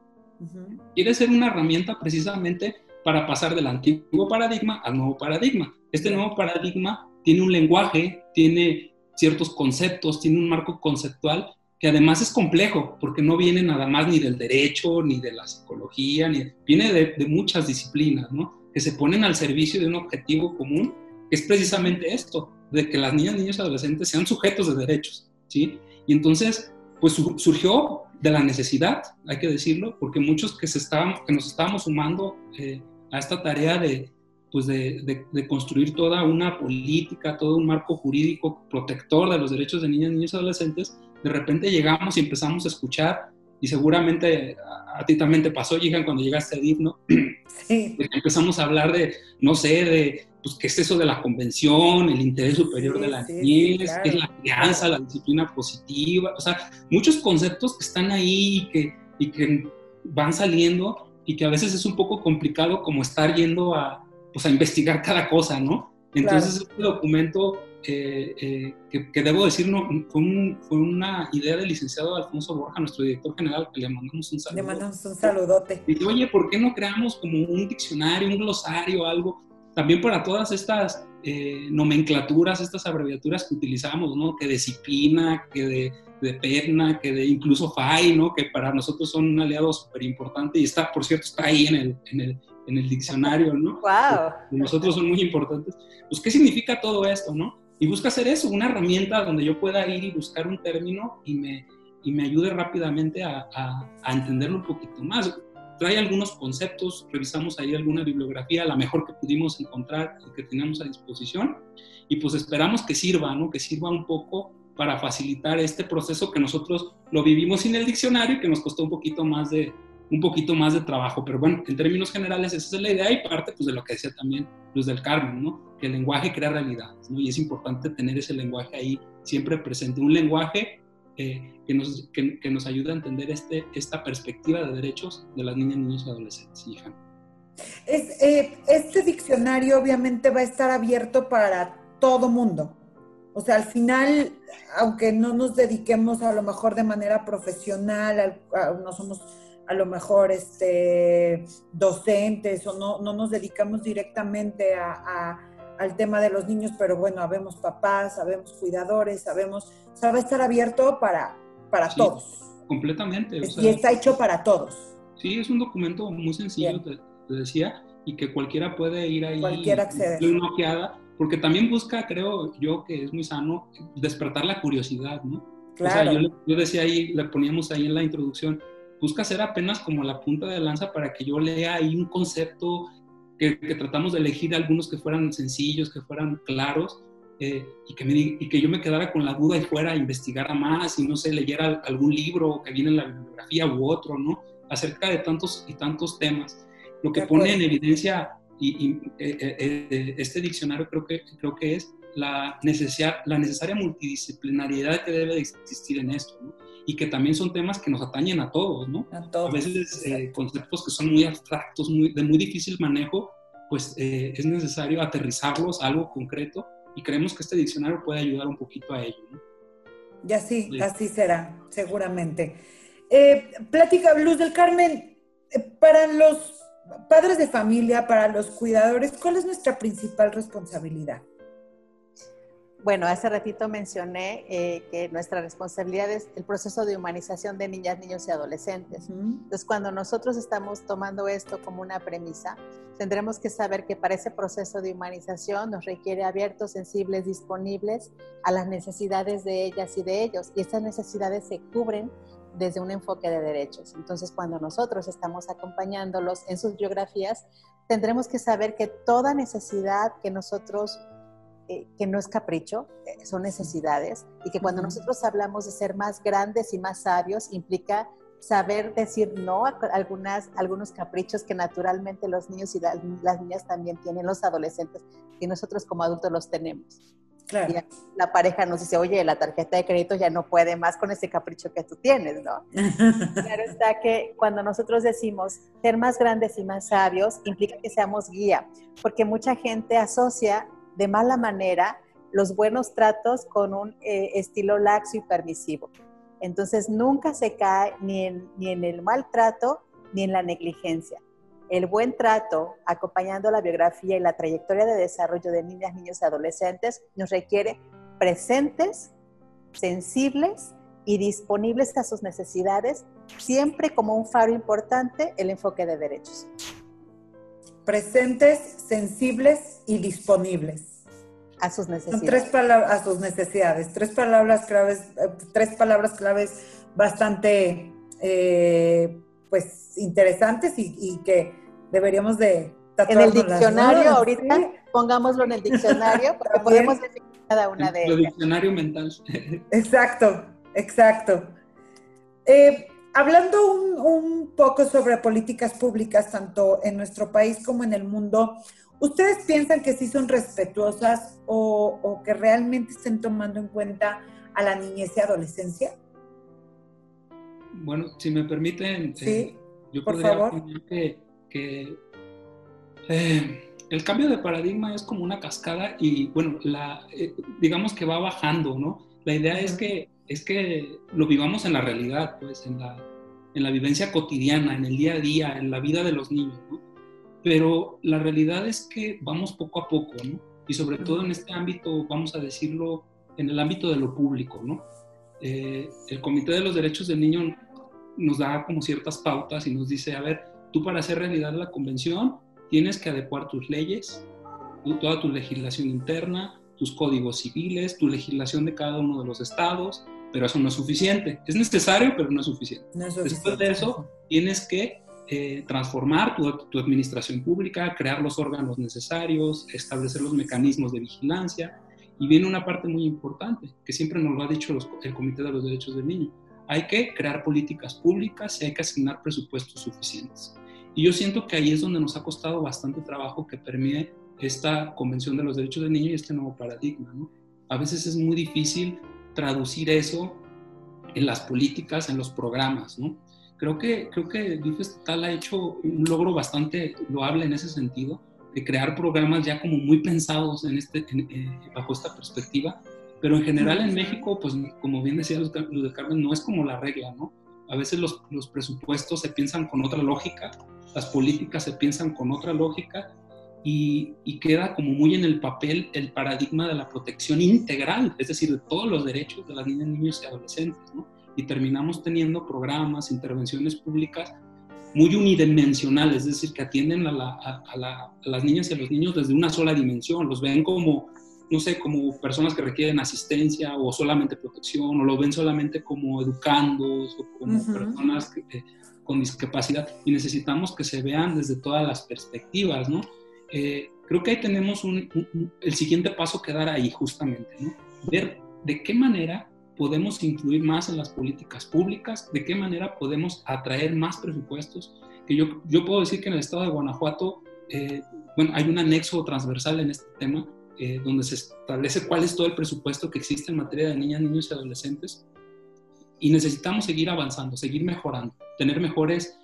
Speaker 3: Quiere ser una herramienta precisamente para pasar del antiguo paradigma al nuevo paradigma. Este nuevo paradigma tiene un lenguaje, tiene ciertos conceptos, tiene un marco conceptual que además es complejo, porque no viene nada más ni del derecho, ni de la psicología, ni, viene de, muchas disciplinas, ¿no? que se ponen al servicio de un objetivo común, que es precisamente esto, de que las niñas, niños y adolescentes sean sujetos de derechos, ¿sí? Y entonces, pues surgió de la necesidad, hay que decirlo, porque muchos que, se estaban, que nos estábamos sumando eh, a esta tarea de, pues de, construir toda una política, todo un marco jurídico protector de los derechos de niñas, niños y adolescentes, de repente llegamos y empezamos a escuchar, y seguramente a, ti también te pasó, Jihan, cuando llegaste a DIF, ¿no? Sí. Empezamos a hablar de, no sé, de, pues, qué es eso de la convención, el interés superior de la niñez, qué es la crianza, la disciplina positiva, o sea, muchos conceptos que están ahí y que, y que van saliendo y que a veces es un poco complicado como estar yendo a, pues, a investigar cada cosa, ¿no? Entonces, este documento eh, que, debo decir, no, fue, una idea del licenciado Alfonso Borja, nuestro director general, que le mandamos un saludo.
Speaker 1: Le mandamos un saludote.
Speaker 3: Y oye, ¿por qué no creamos como un diccionario, un glosario, algo? También para todas estas eh, nomenclaturas, estas abreviaturas que utilizamos, ¿no? Que de disciplina, que de, de perna, que de incluso FAI, ¿no? Que para nosotros son un aliado súper importante y está, por cierto, está ahí en el, en el, en el diccionario, ¿no?
Speaker 2: ¡Wow!
Speaker 3: Nosotros son muy importantes. Pues, ¿qué significa todo esto, no? Y busca hacer eso, una herramienta donde yo pueda ir y buscar un término y me, y me ayude rápidamente a, a, entenderlo un poquito más. Trae algunos conceptos, revisamos ahí alguna bibliografía, la mejor que pudimos encontrar y que tenemos a disposición, y pues esperamos que sirva, ¿no? Que sirva un poco para facilitar este proceso que nosotros lo vivimos sin el diccionario y que nos costó un poquito más de, un poquito más de trabajo. Pero bueno, en términos generales esa es la idea y parte pues, de lo que decía también Luz del Carmen, ¿no? Que el lenguaje crea realidades, ¿no? Y es importante tener ese lenguaje ahí siempre presente, un lenguaje eh, que, nos, que, nos ayude a entender este, esta perspectiva de derechos de las niñas, niños y adolescentes.
Speaker 1: Es, eh, este diccionario obviamente va a estar abierto para todo mundo. O sea, al final, aunque no nos dediquemos a lo mejor de manera profesional, no somos a lo mejor este, docentes o no, no nos dedicamos directamente a, al tema de los niños, pero bueno, sabemos papás, sabemos cuidadores, sabemos, o sea, va a estar abierto para, para todos.
Speaker 3: Completamente.
Speaker 1: y está hecho para todos.
Speaker 3: Sí, es un documento muy sencillo, te, decía, y que cualquiera puede ir ahí.
Speaker 1: Cualquiera acceder.
Speaker 3: Una ojeada, porque también busca, creo yo, que es muy sano, despertar la curiosidad, ¿no?
Speaker 1: Claro.
Speaker 3: O sea, yo, yo decía ahí, le poníamos ahí en la introducción, busca ser apenas como la punta de lanza para que yo lea ahí un concepto que, tratamos de elegir algunos que fueran sencillos, que fueran claros, eh, y, que me, y que yo me quedara con la duda y fuera a investigar más y no sé, leyera algún libro que viene en la bibliografía u otro, ¿no? Acerca de tantos y tantos temas. Lo que pone en evidencia y, eh, eh, este diccionario creo que, creo que es la, necesidad, la necesaria multidisciplinariedad que debe existir en esto, ¿no? Y que también son temas que nos atañen a todos, ¿no?
Speaker 1: A todos.
Speaker 3: A veces eh, conceptos que son muy abstractos, muy, de muy difícil manejo, pues eh, es necesario aterrizarlos a algo concreto y creemos que este diccionario puede ayudar un poquito a ello, ¿no?
Speaker 1: Y así, así será, seguramente. Eh, plática Blues del Carmen, eh, para los padres de familia, para los cuidadores, ¿cuál es nuestra principal responsabilidad?
Speaker 2: Bueno, hace ratito mencioné eh, que nuestra responsabilidad es el proceso de humanización de niñas, niños y adolescentes. Entonces, cuando nosotros estamos tomando esto como una premisa, tendremos que saber que para ese proceso de humanización nos requiere abiertos, sensibles, disponibles a las necesidades de ellas y de ellos. Y estas necesidades se cubren desde un enfoque de derechos. Entonces, cuando nosotros estamos acompañándolos en sus biografías, tendremos que saber que toda necesidad que nosotros eh, que no es capricho, eh, son necesidades, y que cuando nosotros hablamos de ser más grandes y más sabios, implica saber decir no a algunas, algunos caprichos que naturalmente los niños y las, niñas también tienen, los adolescentes, y nosotros como adultos los tenemos. Claro. Y la pareja nos dice, oye, la tarjeta de crédito ya no puede más con ese capricho que tú tienes, ¿no? claro está que cuando nosotros decimos ser más grandes y más sabios, implica que seamos guía, porque mucha gente asocia de mala manera los buenos tratos con un eh, estilo laxo y permisivo. Entonces nunca se cae ni en, ni en el maltrato ni en la negligencia. El buen trato, acompañando la biografía y la trayectoria de desarrollo de niñas, niños y adolescentes, nos requiere presentes, sensibles y disponibles a sus necesidades, siempre como un faro importante el enfoque de derechos
Speaker 1: presentes, sensibles y disponibles.
Speaker 2: A sus necesidades.
Speaker 1: Son tres palabras, a sus necesidades. Tres palabras claves, eh, tres palabras claves bastante, eh, pues, interesantes y, que deberíamos de
Speaker 2: En el diccionario, ahorita, pongámoslo en el diccionario, porque podemos definir cada una de ellas.
Speaker 3: El diccionario mental.
Speaker 1: Exacto, exacto. Eh, hablando un, poco sobre políticas públicas, tanto en nuestro país como en el mundo, ¿ustedes piensan que sí son respetuosas o, que realmente estén tomando en cuenta a la niñez y adolescencia?
Speaker 3: Bueno, si me permiten,
Speaker 1: sí, eh, yo por favor.
Speaker 3: que, eh, el cambio de paradigma es como una cascada y bueno, la, eh, digamos que va bajando, ¿no? La idea es que es que lo vivamos en la realidad, pues, en la, en la vivencia cotidiana, en el día a día, en la vida de los niños. Pero la realidad es que vamos poco a poco. Y sobre todo en este ámbito, vamos a decirlo, en el ámbito de lo público, ¿no? Eh, el Comité de los Derechos del Niño nos da como ciertas pautas y nos dice, a ver, tú para hacer realidad la convención tienes que adecuar tus leyes, toda tu legislación interna, tus códigos civiles, tu legislación de cada uno de los estados, pero eso no es suficiente. Es necesario, pero no es suficiente. Después de eso, tienes que eh, transformar tu, tu, administración pública, crear los órganos necesarios, establecer los mecanismos de vigilancia. Y viene una parte muy importante, que siempre nos lo ha dicho el Comité de los Derechos del Niño. Hay que crear políticas públicas y hay que asignar presupuestos suficientes. Y yo siento que ahí es donde nos ha costado bastante trabajo que permee esta Convención de los Derechos del Niño y este nuevo paradigma. ¿no? A veces es muy difícil traducir eso en las políticas, en los programas, ¿no? Creo que, creo que DIF Estatal ha hecho un logro bastante loable en ese sentido, de crear programas ya como muy pensados en este, eh, bajo esta perspectiva, pero en general en México, pues como bien decía Luz de Carmen, no es como la regla, ¿no? A veces los, los presupuestos se piensan con otra lógica, las políticas se piensan con otra lógica y, queda como muy en el papel el paradigma de la protección integral, es decir, de todos los derechos de las niñas, niños y adolescentes, ¿no? Y terminamos teniendo programas, intervenciones públicas muy unidimensionales, es decir, que atienden a, a, las niñas y a los niños desde una sola dimensión, los ven como, no sé, como personas que requieren asistencia o solamente protección, o lo ven solamente como educandos o como personas con discapacidad, y necesitamos que se vean desde todas las perspectivas, ¿no? Eh, creo que ahí tenemos el siguiente paso que dar ahí justamente, ¿no? Ver de qué manera podemos influir más en las políticas públicas, de qué manera podemos atraer más presupuestos. Que yo, yo puedo decir que en el estado de Guanajuato, eh, bueno, hay un anexo transversal en este tema, eh, donde se establece cuál es todo el presupuesto que existe en materia de niñas, niños y adolescentes. Y necesitamos seguir avanzando, seguir mejorando, tener mejores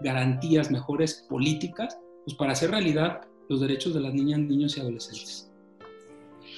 Speaker 3: garantías, mejores políticas pues para hacer realidad los derechos de las niñas, niños y adolescentes.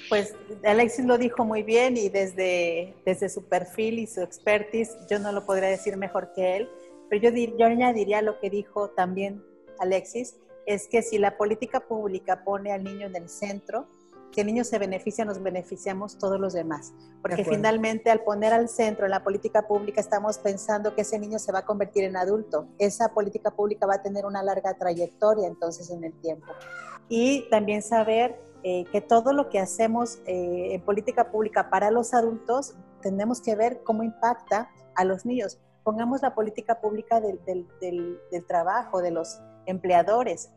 Speaker 2: Pues Alexis lo dijo muy bien y desde, desde su perfil y su expertise yo no lo podría decir mejor que él, pero yo, yo añadiría lo que dijo también Alexis, es que si la política pública pone al niño en el centro, si el niño se beneficia, nos beneficiamos todos los demás. Porque finalmente al poner al centro en la política pública estamos pensando que ese niño se va a convertir en adulto. Esa política pública va a tener una larga trayectoria entonces en el tiempo. Y también saber eh, que todo lo que hacemos eh, en política pública para los adultos tenemos que ver cómo impacta a los niños. Pongamos la política pública del, del, del trabajo, de los empleadores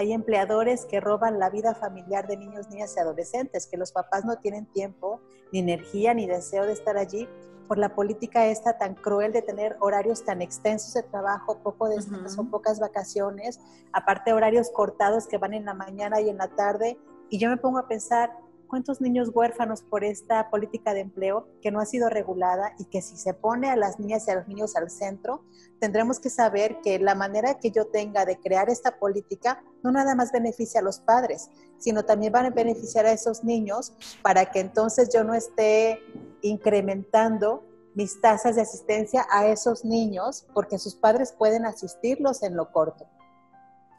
Speaker 2: hay empleadores que roban la vida familiar de niños, niñas y adolescentes, que los papás no tienen tiempo, ni energía, ni deseo de estar allí por la política esta tan cruel de tener horarios tan extensos de trabajo, poco descanso, pocas vacaciones, aparte horarios cortados que van en la mañana y en la tarde. Y yo me pongo a pensar, cuántos niños huérfanos por esta política de empleo que no ha sido regulada y que si se pone a las niñas y a los niños al centro, tendremos que saber que la manera que yo tenga de crear esta política no nada más beneficia a los padres, sino también van a beneficiar a esos niños para que entonces yo no esté incrementando mis tasas de asistencia a esos niños porque sus padres pueden asistirlos en lo corto.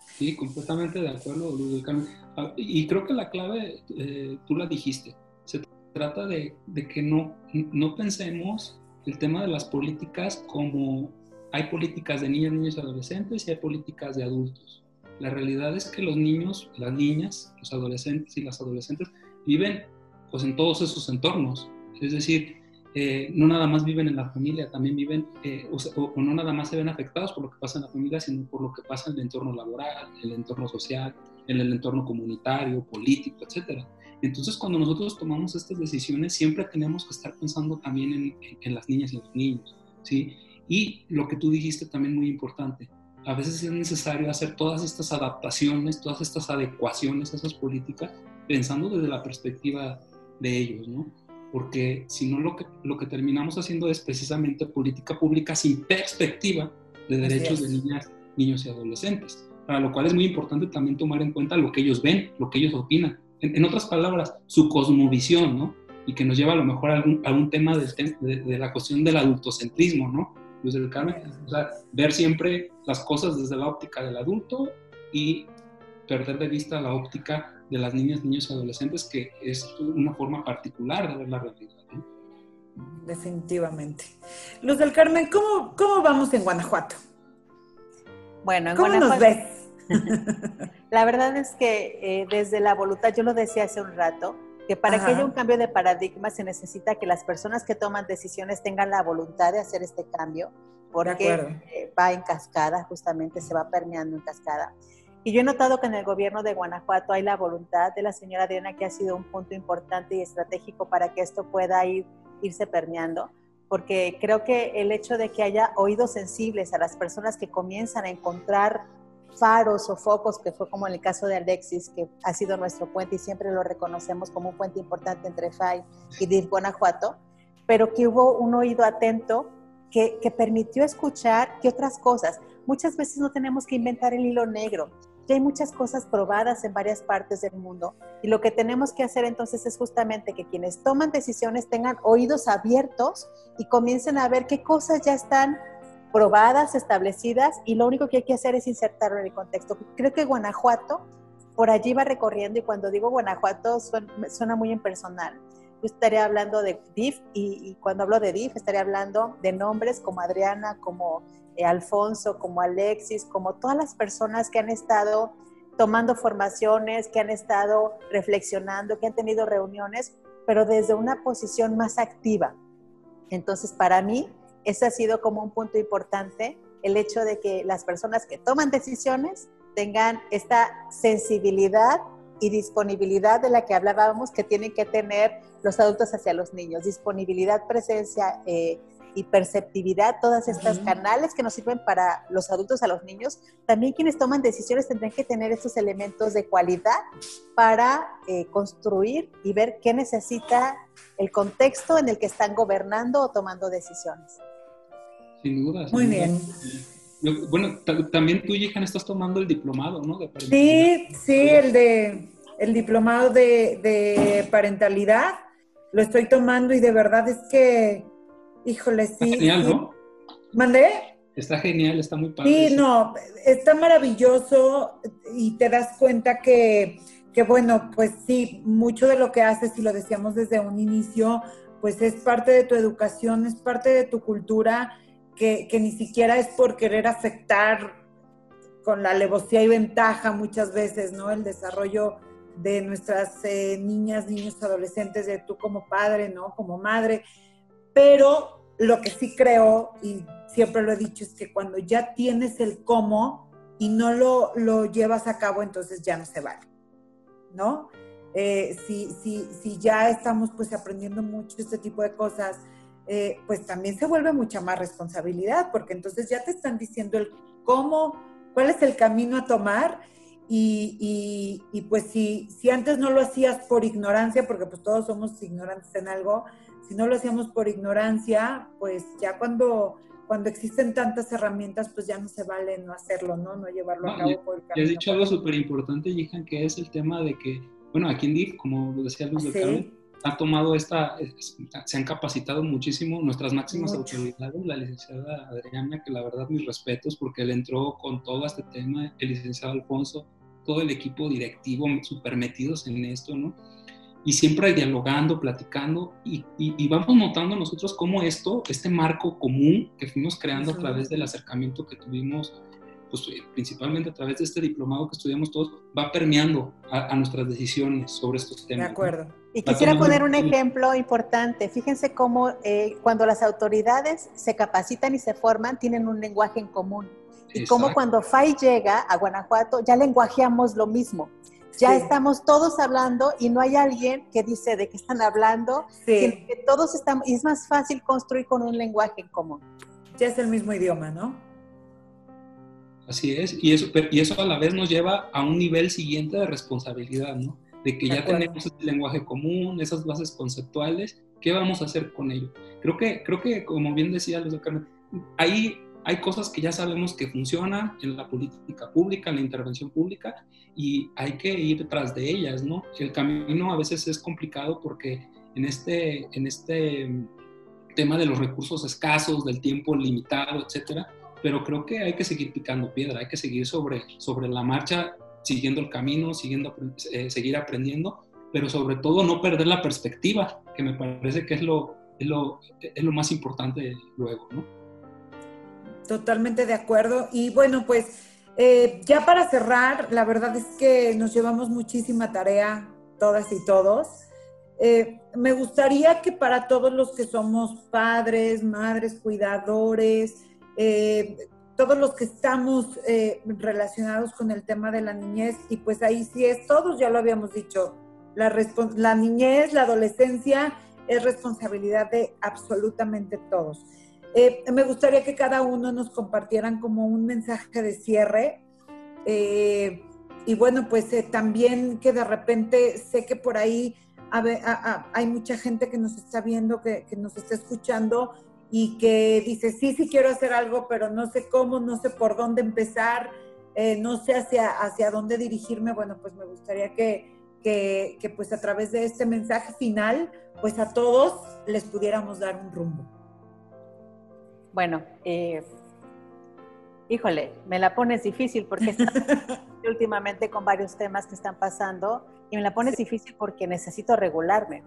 Speaker 3: Sí, completamente de acuerdo, Luz Carmen. Ah, y creo que la clave, eh, tú la dijiste, se trata de, de, que no, no pensemos el tema de las políticas como hay políticas de niñas, niños y adolescentes y hay políticas de adultos. La realidad es que los niños, las niñas, los adolescentes y las adolescentes viven pues en todos esos entornos. Es decir, eh, no nada más viven en la familia, también viven, eh, o, no nada más se ven afectados por lo que pasa en la familia, sino por lo que pasa en el entorno laboral, en el entorno social, en el entorno comunitario, político, etc. Entonces, cuando nosotros tomamos estas decisiones, siempre tenemos que estar pensando también en, las niñas y los niños, ¿sí? Y lo que tú dijiste también muy importante, a veces es necesario hacer todas estas adaptaciones, todas estas adecuaciones a esas políticas, pensando desde la perspectiva de ellos, ¿no? Porque si no lo que, lo que terminamos haciendo es precisamente política pública sin perspectiva de derechos de niñas, niños y adolescentes, para lo cual es muy importante también tomar en cuenta lo que ellos ven, lo que ellos opinan. En, otras palabras, su cosmovisión, ¿no? Y que nos lleva a lo mejor a algún, algún tema de, de, la cuestión del adultocentrismo, ¿no? Luis del Carmen, o sea, ver siempre las cosas desde la óptica del adulto y perder de vista la óptica de las niñas, niños y adolescentes, que es una forma particular de ver la realidad.
Speaker 1: Definitivamente. Luz del Carmen, ¿cómo, ¿cómo vamos en Guanajuato?
Speaker 2: Bueno, en
Speaker 1: ¿Cómo
Speaker 2: Guanajuato,
Speaker 1: nos ves?
Speaker 2: la verdad es que eh, desde la voluntad, yo lo decía hace un rato, que para que haya un cambio de paradigma se necesita que las personas que toman decisiones tengan la voluntad de hacer este cambio, porque eh, va en cascada, justamente se va permeando en cascada. Y yo he notado que en el gobierno de Guanajuato hay la voluntad de la señora Adriana, que ha sido un punto importante y estratégico para que esto pueda ir, irse permeando, porque creo que el hecho de que haya oídos sensibles a las personas que comienzan a encontrar faros o focos, que fue como en el caso de Alexis, que ha sido nuestro puente y siempre lo reconocemos como un puente importante entre FAI y DIF Guanajuato, pero que hubo un oído atento que, que permitió escuchar que otras cosas, muchas veces no tenemos que inventar el hilo negro, ya hay muchas cosas probadas en varias partes del mundo y lo que tenemos que hacer entonces es justamente que quienes toman decisiones tengan oídos abiertos y comiencen a ver qué cosas ya están probadas, establecidas y lo único que hay que hacer es insertarlo en el contexto. Creo que Guanajuato por allí va recorriendo y cuando digo Guanajuato suena, muy impersonal. Yo estaría hablando de DIF y, y, cuando hablo de DIF estaría hablando de nombres como Adriana, como Alfonso, como Alexis, como todas las personas que han estado tomando formaciones, que han estado reflexionando, que han tenido reuniones, pero desde una posición más activa. Entonces, para mí, ese ha sido como un punto importante, el hecho de que las personas que toman decisiones tengan esta sensibilidad y disponibilidad de la que hablábamos que tienen que tener los adultos hacia los niños, disponibilidad, presencia, eh, y perceptividad, todas estas canales que nos sirven para los adultos a los niños, también quienes toman decisiones tendrán que tener estos elementos de cualidad para eh, construir y ver qué necesita el contexto en el que están gobernando o tomando decisiones.
Speaker 3: Sin duda.
Speaker 1: Muy bien.
Speaker 3: Bueno, también tú, Yihan, estás tomando el diplomado, ¿no?
Speaker 1: sí, sí, el de el diplomado de, de parentalidad. Lo estoy tomando y de verdad es que Híjole, sí. Está
Speaker 3: genial, ¿no?
Speaker 1: ¿Mandé?
Speaker 3: Está genial, está muy padre.
Speaker 1: Sí, no, está maravilloso y te das cuenta que que bueno, pues sí, mucho de lo que haces, y lo decíamos desde un inicio, pues es parte de tu educación, es parte de tu cultura, que, que ni siquiera es por querer afectar con la alevosía y ventaja muchas veces, ¿no? El desarrollo de nuestras eh, niñas, niños, adolescentes, de tú como padre, ¿no? Como madre. Pero lo que sí creo, y siempre lo he dicho, es que cuando ya tienes el cómo y no lo, lo llevas a cabo, entonces ya no se vale, ¿no? Eh, si, si, si, ya estamos pues aprendiendo mucho este tipo de cosas, eh, pues también se vuelve mucha más responsabilidad, porque entonces ya te están diciendo el cómo, cuál es el camino a tomar y, y, pues si, si antes no lo hacías por ignorancia, porque pues todos somos ignorantes en algo, si no lo hacíamos por ignorancia, pues ya cuando, cuando existen tantas herramientas, pues ya no se vale no hacerlo, ¿no? No llevarlo a cabo por el camino.
Speaker 3: has dicho algo súper importante, Jihan, que es el tema de que, bueno, aquí en DIF, como lo decía Luz del Carmen, ha tomado esta, se han capacitado muchísimo nuestras máximas autoridades, la licenciada Adriana, que la verdad mis respetos porque él entró con todo este tema, el licenciado Alfonso, todo el equipo directivo súper metidos en esto, ¿no? Y siempre dialogando, platicando, y, y, vamos notando nosotros cómo esto, este marco común que fuimos creando a través del acercamiento que tuvimos, pues principalmente a través de este diplomado que estudiamos todos, va permeando a, nuestras decisiones sobre estos temas.
Speaker 1: De acuerdo.
Speaker 2: Y quisiera poner un ejemplo importante. Fíjense cómo eh, cuando las autoridades se capacitan y se forman, tienen un lenguaje en común y como cuando FAI llega a Guanajuato, ya lenguajeamos lo mismo. Ya estamos todos hablando y no hay alguien que dice de qué están hablando, sí. que todos estamos, y es más fácil construir con un lenguaje en común.
Speaker 1: Ya es el mismo idioma, ¿no?
Speaker 3: Así es, y eso, y eso a la vez nos lleva a un nivel siguiente de responsabilidad, ¿no? De que ya tenemos ese lenguaje común, esas bases conceptuales, ¿qué vamos a hacer con ello? Creo que, creo que como bien decía Luz de Carmen, ahí hay cosas que ya sabemos que funcionan en la política pública, en la intervención pública, y hay que ir detrás de ellas, ¿no? El camino a veces es complicado porque en este, en este tema de los recursos escasos, del tiempo limitado, etcétera, pero creo que hay que seguir picando piedra, hay que seguir sobre, sobre la marcha, siguiendo el camino, siguiendo, eh, seguir aprendiendo, pero sobre todo no perder la perspectiva, que me parece que es lo, es lo, es lo más importante luego, ¿no?
Speaker 1: Totalmente de acuerdo. Y bueno, pues eh, ya para cerrar, la verdad es que nos llevamos muchísima tarea, todas y todos. Eh, me gustaría que para todos los que somos padres, madres, cuidadores, eh, todos los que estamos relacionados con el tema de la niñez, y pues ahí sí es, todos ya lo habíamos dicho, la, la niñez, la adolescencia es responsabilidad de absolutamente todos. Eh, me gustaría que cada uno nos compartieran como un mensaje de cierre. Eh, y bueno, pues eh, también que de repente sé que por ahí hay mucha gente que nos está viendo, que, nos está escuchando y que dice, sí, sí quiero hacer algo, pero no sé cómo, no sé por dónde empezar, no sé hacia, hacia dónde dirigirme. Bueno, pues me gustaría que, que, que pues a través de este mensaje final, pues a todos les pudiéramos dar un rumbo.
Speaker 2: Bueno, eh, híjole, me la pones difícil porque últimamente con varios temas que están pasando y me la pones difícil porque necesito regularme.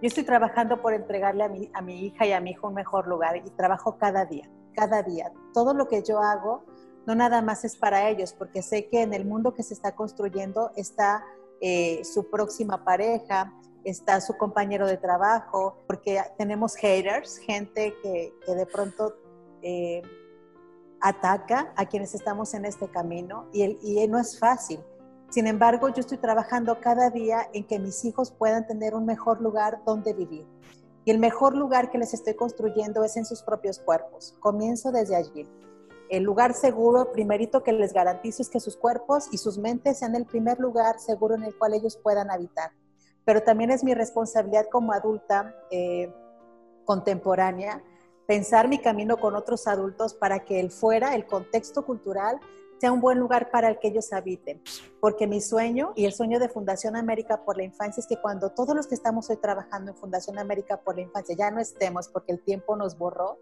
Speaker 2: Yo estoy trabajando por entregarle a mi, a mi hija y a mi hijo un mejor lugar y trabajo cada día, cada día. Todo lo que yo hago no nada más es para ellos, porque sé que en el mundo que se está construyendo está eh, su próxima pareja, está su compañero de trabajo, porque tenemos haters, gente que, de pronto eh, ataca a quienes estamos en este camino y, y no es fácil. Sin embargo, yo estoy trabajando cada día en que mis hijos puedan tener un mejor lugar donde vivir. Y el mejor lugar que les estoy construyendo es en sus propios cuerpos. Comienzo desde allí. El lugar seguro, primerito que les garantizo es que sus cuerpos y sus mentes sean el primer lugar seguro en el cual ellos puedan habitar pero también es mi responsabilidad como adulta eh, contemporánea pensar mi camino con otros adultos para que el fuera, el contexto cultural, sea un buen lugar para el que ellos habiten. Porque mi sueño y el sueño de Fundación América por la Infancia es que cuando todos los que estamos hoy trabajando en Fundación América por la Infancia ya no estemos porque el tiempo nos borró,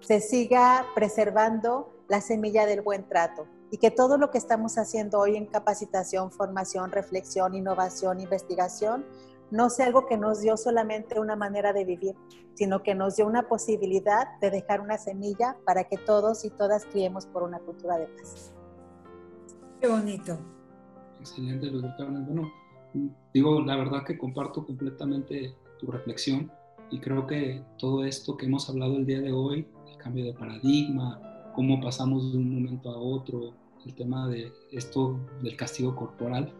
Speaker 2: se siga preservando la semilla del buen trato, y que todo lo que estamos haciendo hoy en capacitación, formación, reflexión, innovación, investigación, no sea algo que nos dio solamente una manera de vivir, sino que nos dio una posibilidad de dejar una semilla para que todos y todas criemos por una cultura de paz.
Speaker 1: Qué bonito.
Speaker 3: Excelente, Luz Carmen. Bueno, digo, la verdad que comparto completamente tu reflexión y creo que todo esto que hemos hablado el día de hoy, el cambio de paradigma, cómo pasamos de un momento a otro, el tema de esto del castigo corporal,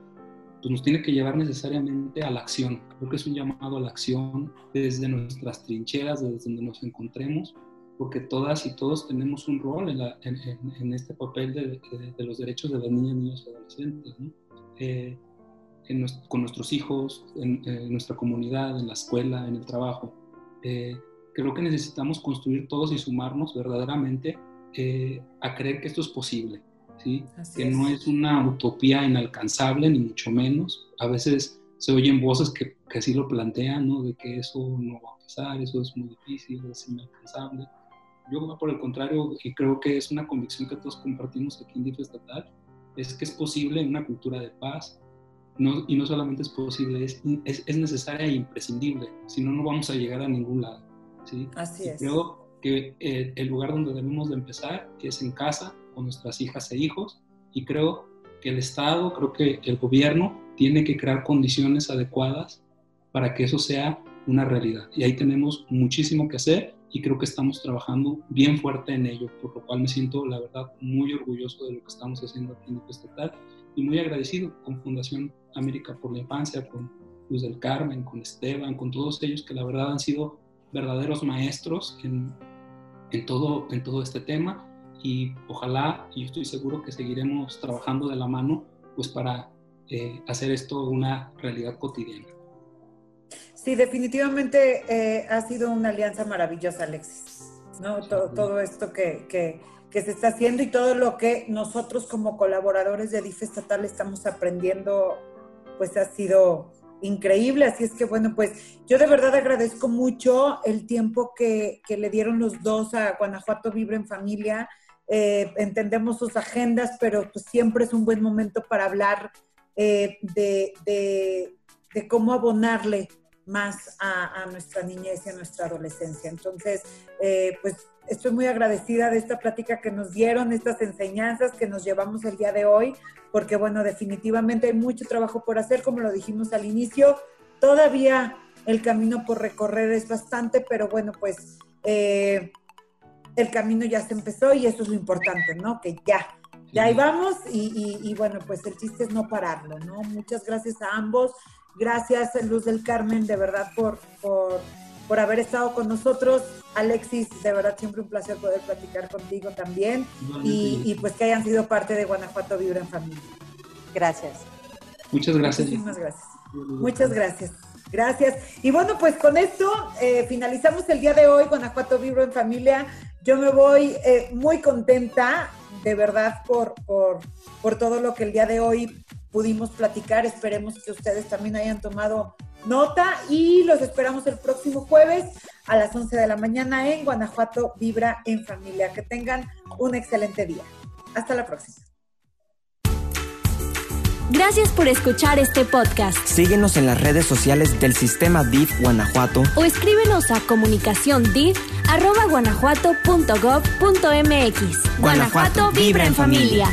Speaker 3: pues nos tiene que llevar necesariamente a la acción. Creo que es un llamado a la acción desde nuestras trincheras, desde donde nos encontremos, porque todas y todos tenemos un rol en, este papel de, los derechos de las niñas, niños y adolescentes, eh, con nuestros hijos, en, nuestra comunidad, en la escuela, en el trabajo. Eh, creo que necesitamos construir todos y sumarnos verdaderamente eh, a creer que esto es posible, ¿sí? que no es una utopía inalcanzable, ni mucho menos. A veces se oyen voces que, que así lo plantean, ¿no? de que eso no va a pasar, eso es muy difícil, es inalcanzable. Yo, por el contrario, y creo que es una convicción que todos compartimos aquí en DIF Estatal, es que es posible una cultura de paz, no, y no solamente es posible, es, es, es, necesaria e imprescindible, si no, no vamos a llegar a ningún lado. ¿sí?
Speaker 1: Así es.
Speaker 3: Creo que eh, el lugar donde debemos de empezar es en casa, con nuestras hijas e hijos, y creo que el Estado, creo que el gobierno tiene que crear condiciones adecuadas para que eso sea una realidad. Y ahí tenemos muchísimo que hacer y creo que estamos trabajando bien fuerte en ello, por lo cual me siento, la verdad, muy orgulloso de lo que estamos haciendo aquí en el Estatal y muy agradecido con Fundación América por la Infancia, con Luz del Carmen, con Esteban, con todos ellos que la verdad han sido verdaderos maestros en, en, todo, en todo este tema y ojalá, y estoy seguro que seguiremos trabajando de la mano pues para eh, hacer esto una realidad cotidiana.
Speaker 1: Sí, definitivamente eh, ha sido una alianza maravillosa, Alexis. ¿no? todo, todo, esto que, que, que, se está haciendo y todo lo que nosotros como colaboradores de DIF estatal estamos aprendiendo, pues ha sido increíble. Así es que, bueno, pues yo de verdad agradezco mucho el tiempo que, que le dieron los dos a Guanajuato Vibra en Familia. Eh, entendemos sus agendas, pero pues siempre es un buen momento para hablar eh, de, de, cómo abonarle más a, nuestra niñez y a nuestra adolescencia. Entonces, eh, pues estoy muy agradecida de esta plática que nos dieron, estas enseñanzas que nos llevamos el día de hoy, porque bueno, definitivamente hay mucho trabajo por hacer, como lo dijimos al inicio, todavía el camino por recorrer es bastante, pero bueno, pues el camino ya se empezó y eso es lo importante, ¿no? Que ya, ya ahí vamos y, y, y bueno, pues el chiste es no pararlo, ¿no? Muchas gracias a ambos. Gracias, Luz del Carmen, de verdad, por, por, por, haber estado con nosotros. Alexis, de verdad, siempre un placer poder platicar contigo también. Y, y, pues que hayan sido parte de Guanajuato Vibra en Familia.
Speaker 2: Gracias.
Speaker 3: Muchas gracias.
Speaker 1: Muchísimas gracias. Muchas gracias. Gracias. Y bueno, pues con esto eh, finalizamos el día de hoy, Guanajuato Vibra en Familia. Yo me voy eh, muy contenta, de verdad, por, por, por todo lo que el día de hoy pudimos platicar. Esperemos que ustedes también hayan tomado nota y los esperamos el próximo jueves a las 11 de la mañana en Guanajuato Vibra en Familia. Que tengan un excelente día. Hasta la próxima.
Speaker 4: Gracias por escuchar este podcast.
Speaker 5: Síguenos en las redes sociales del Sistema DIF Guanajuato
Speaker 4: o escríbenos a comunicaciondif arroba guanajuato.gov.mx. Guanajuato vibra en familia.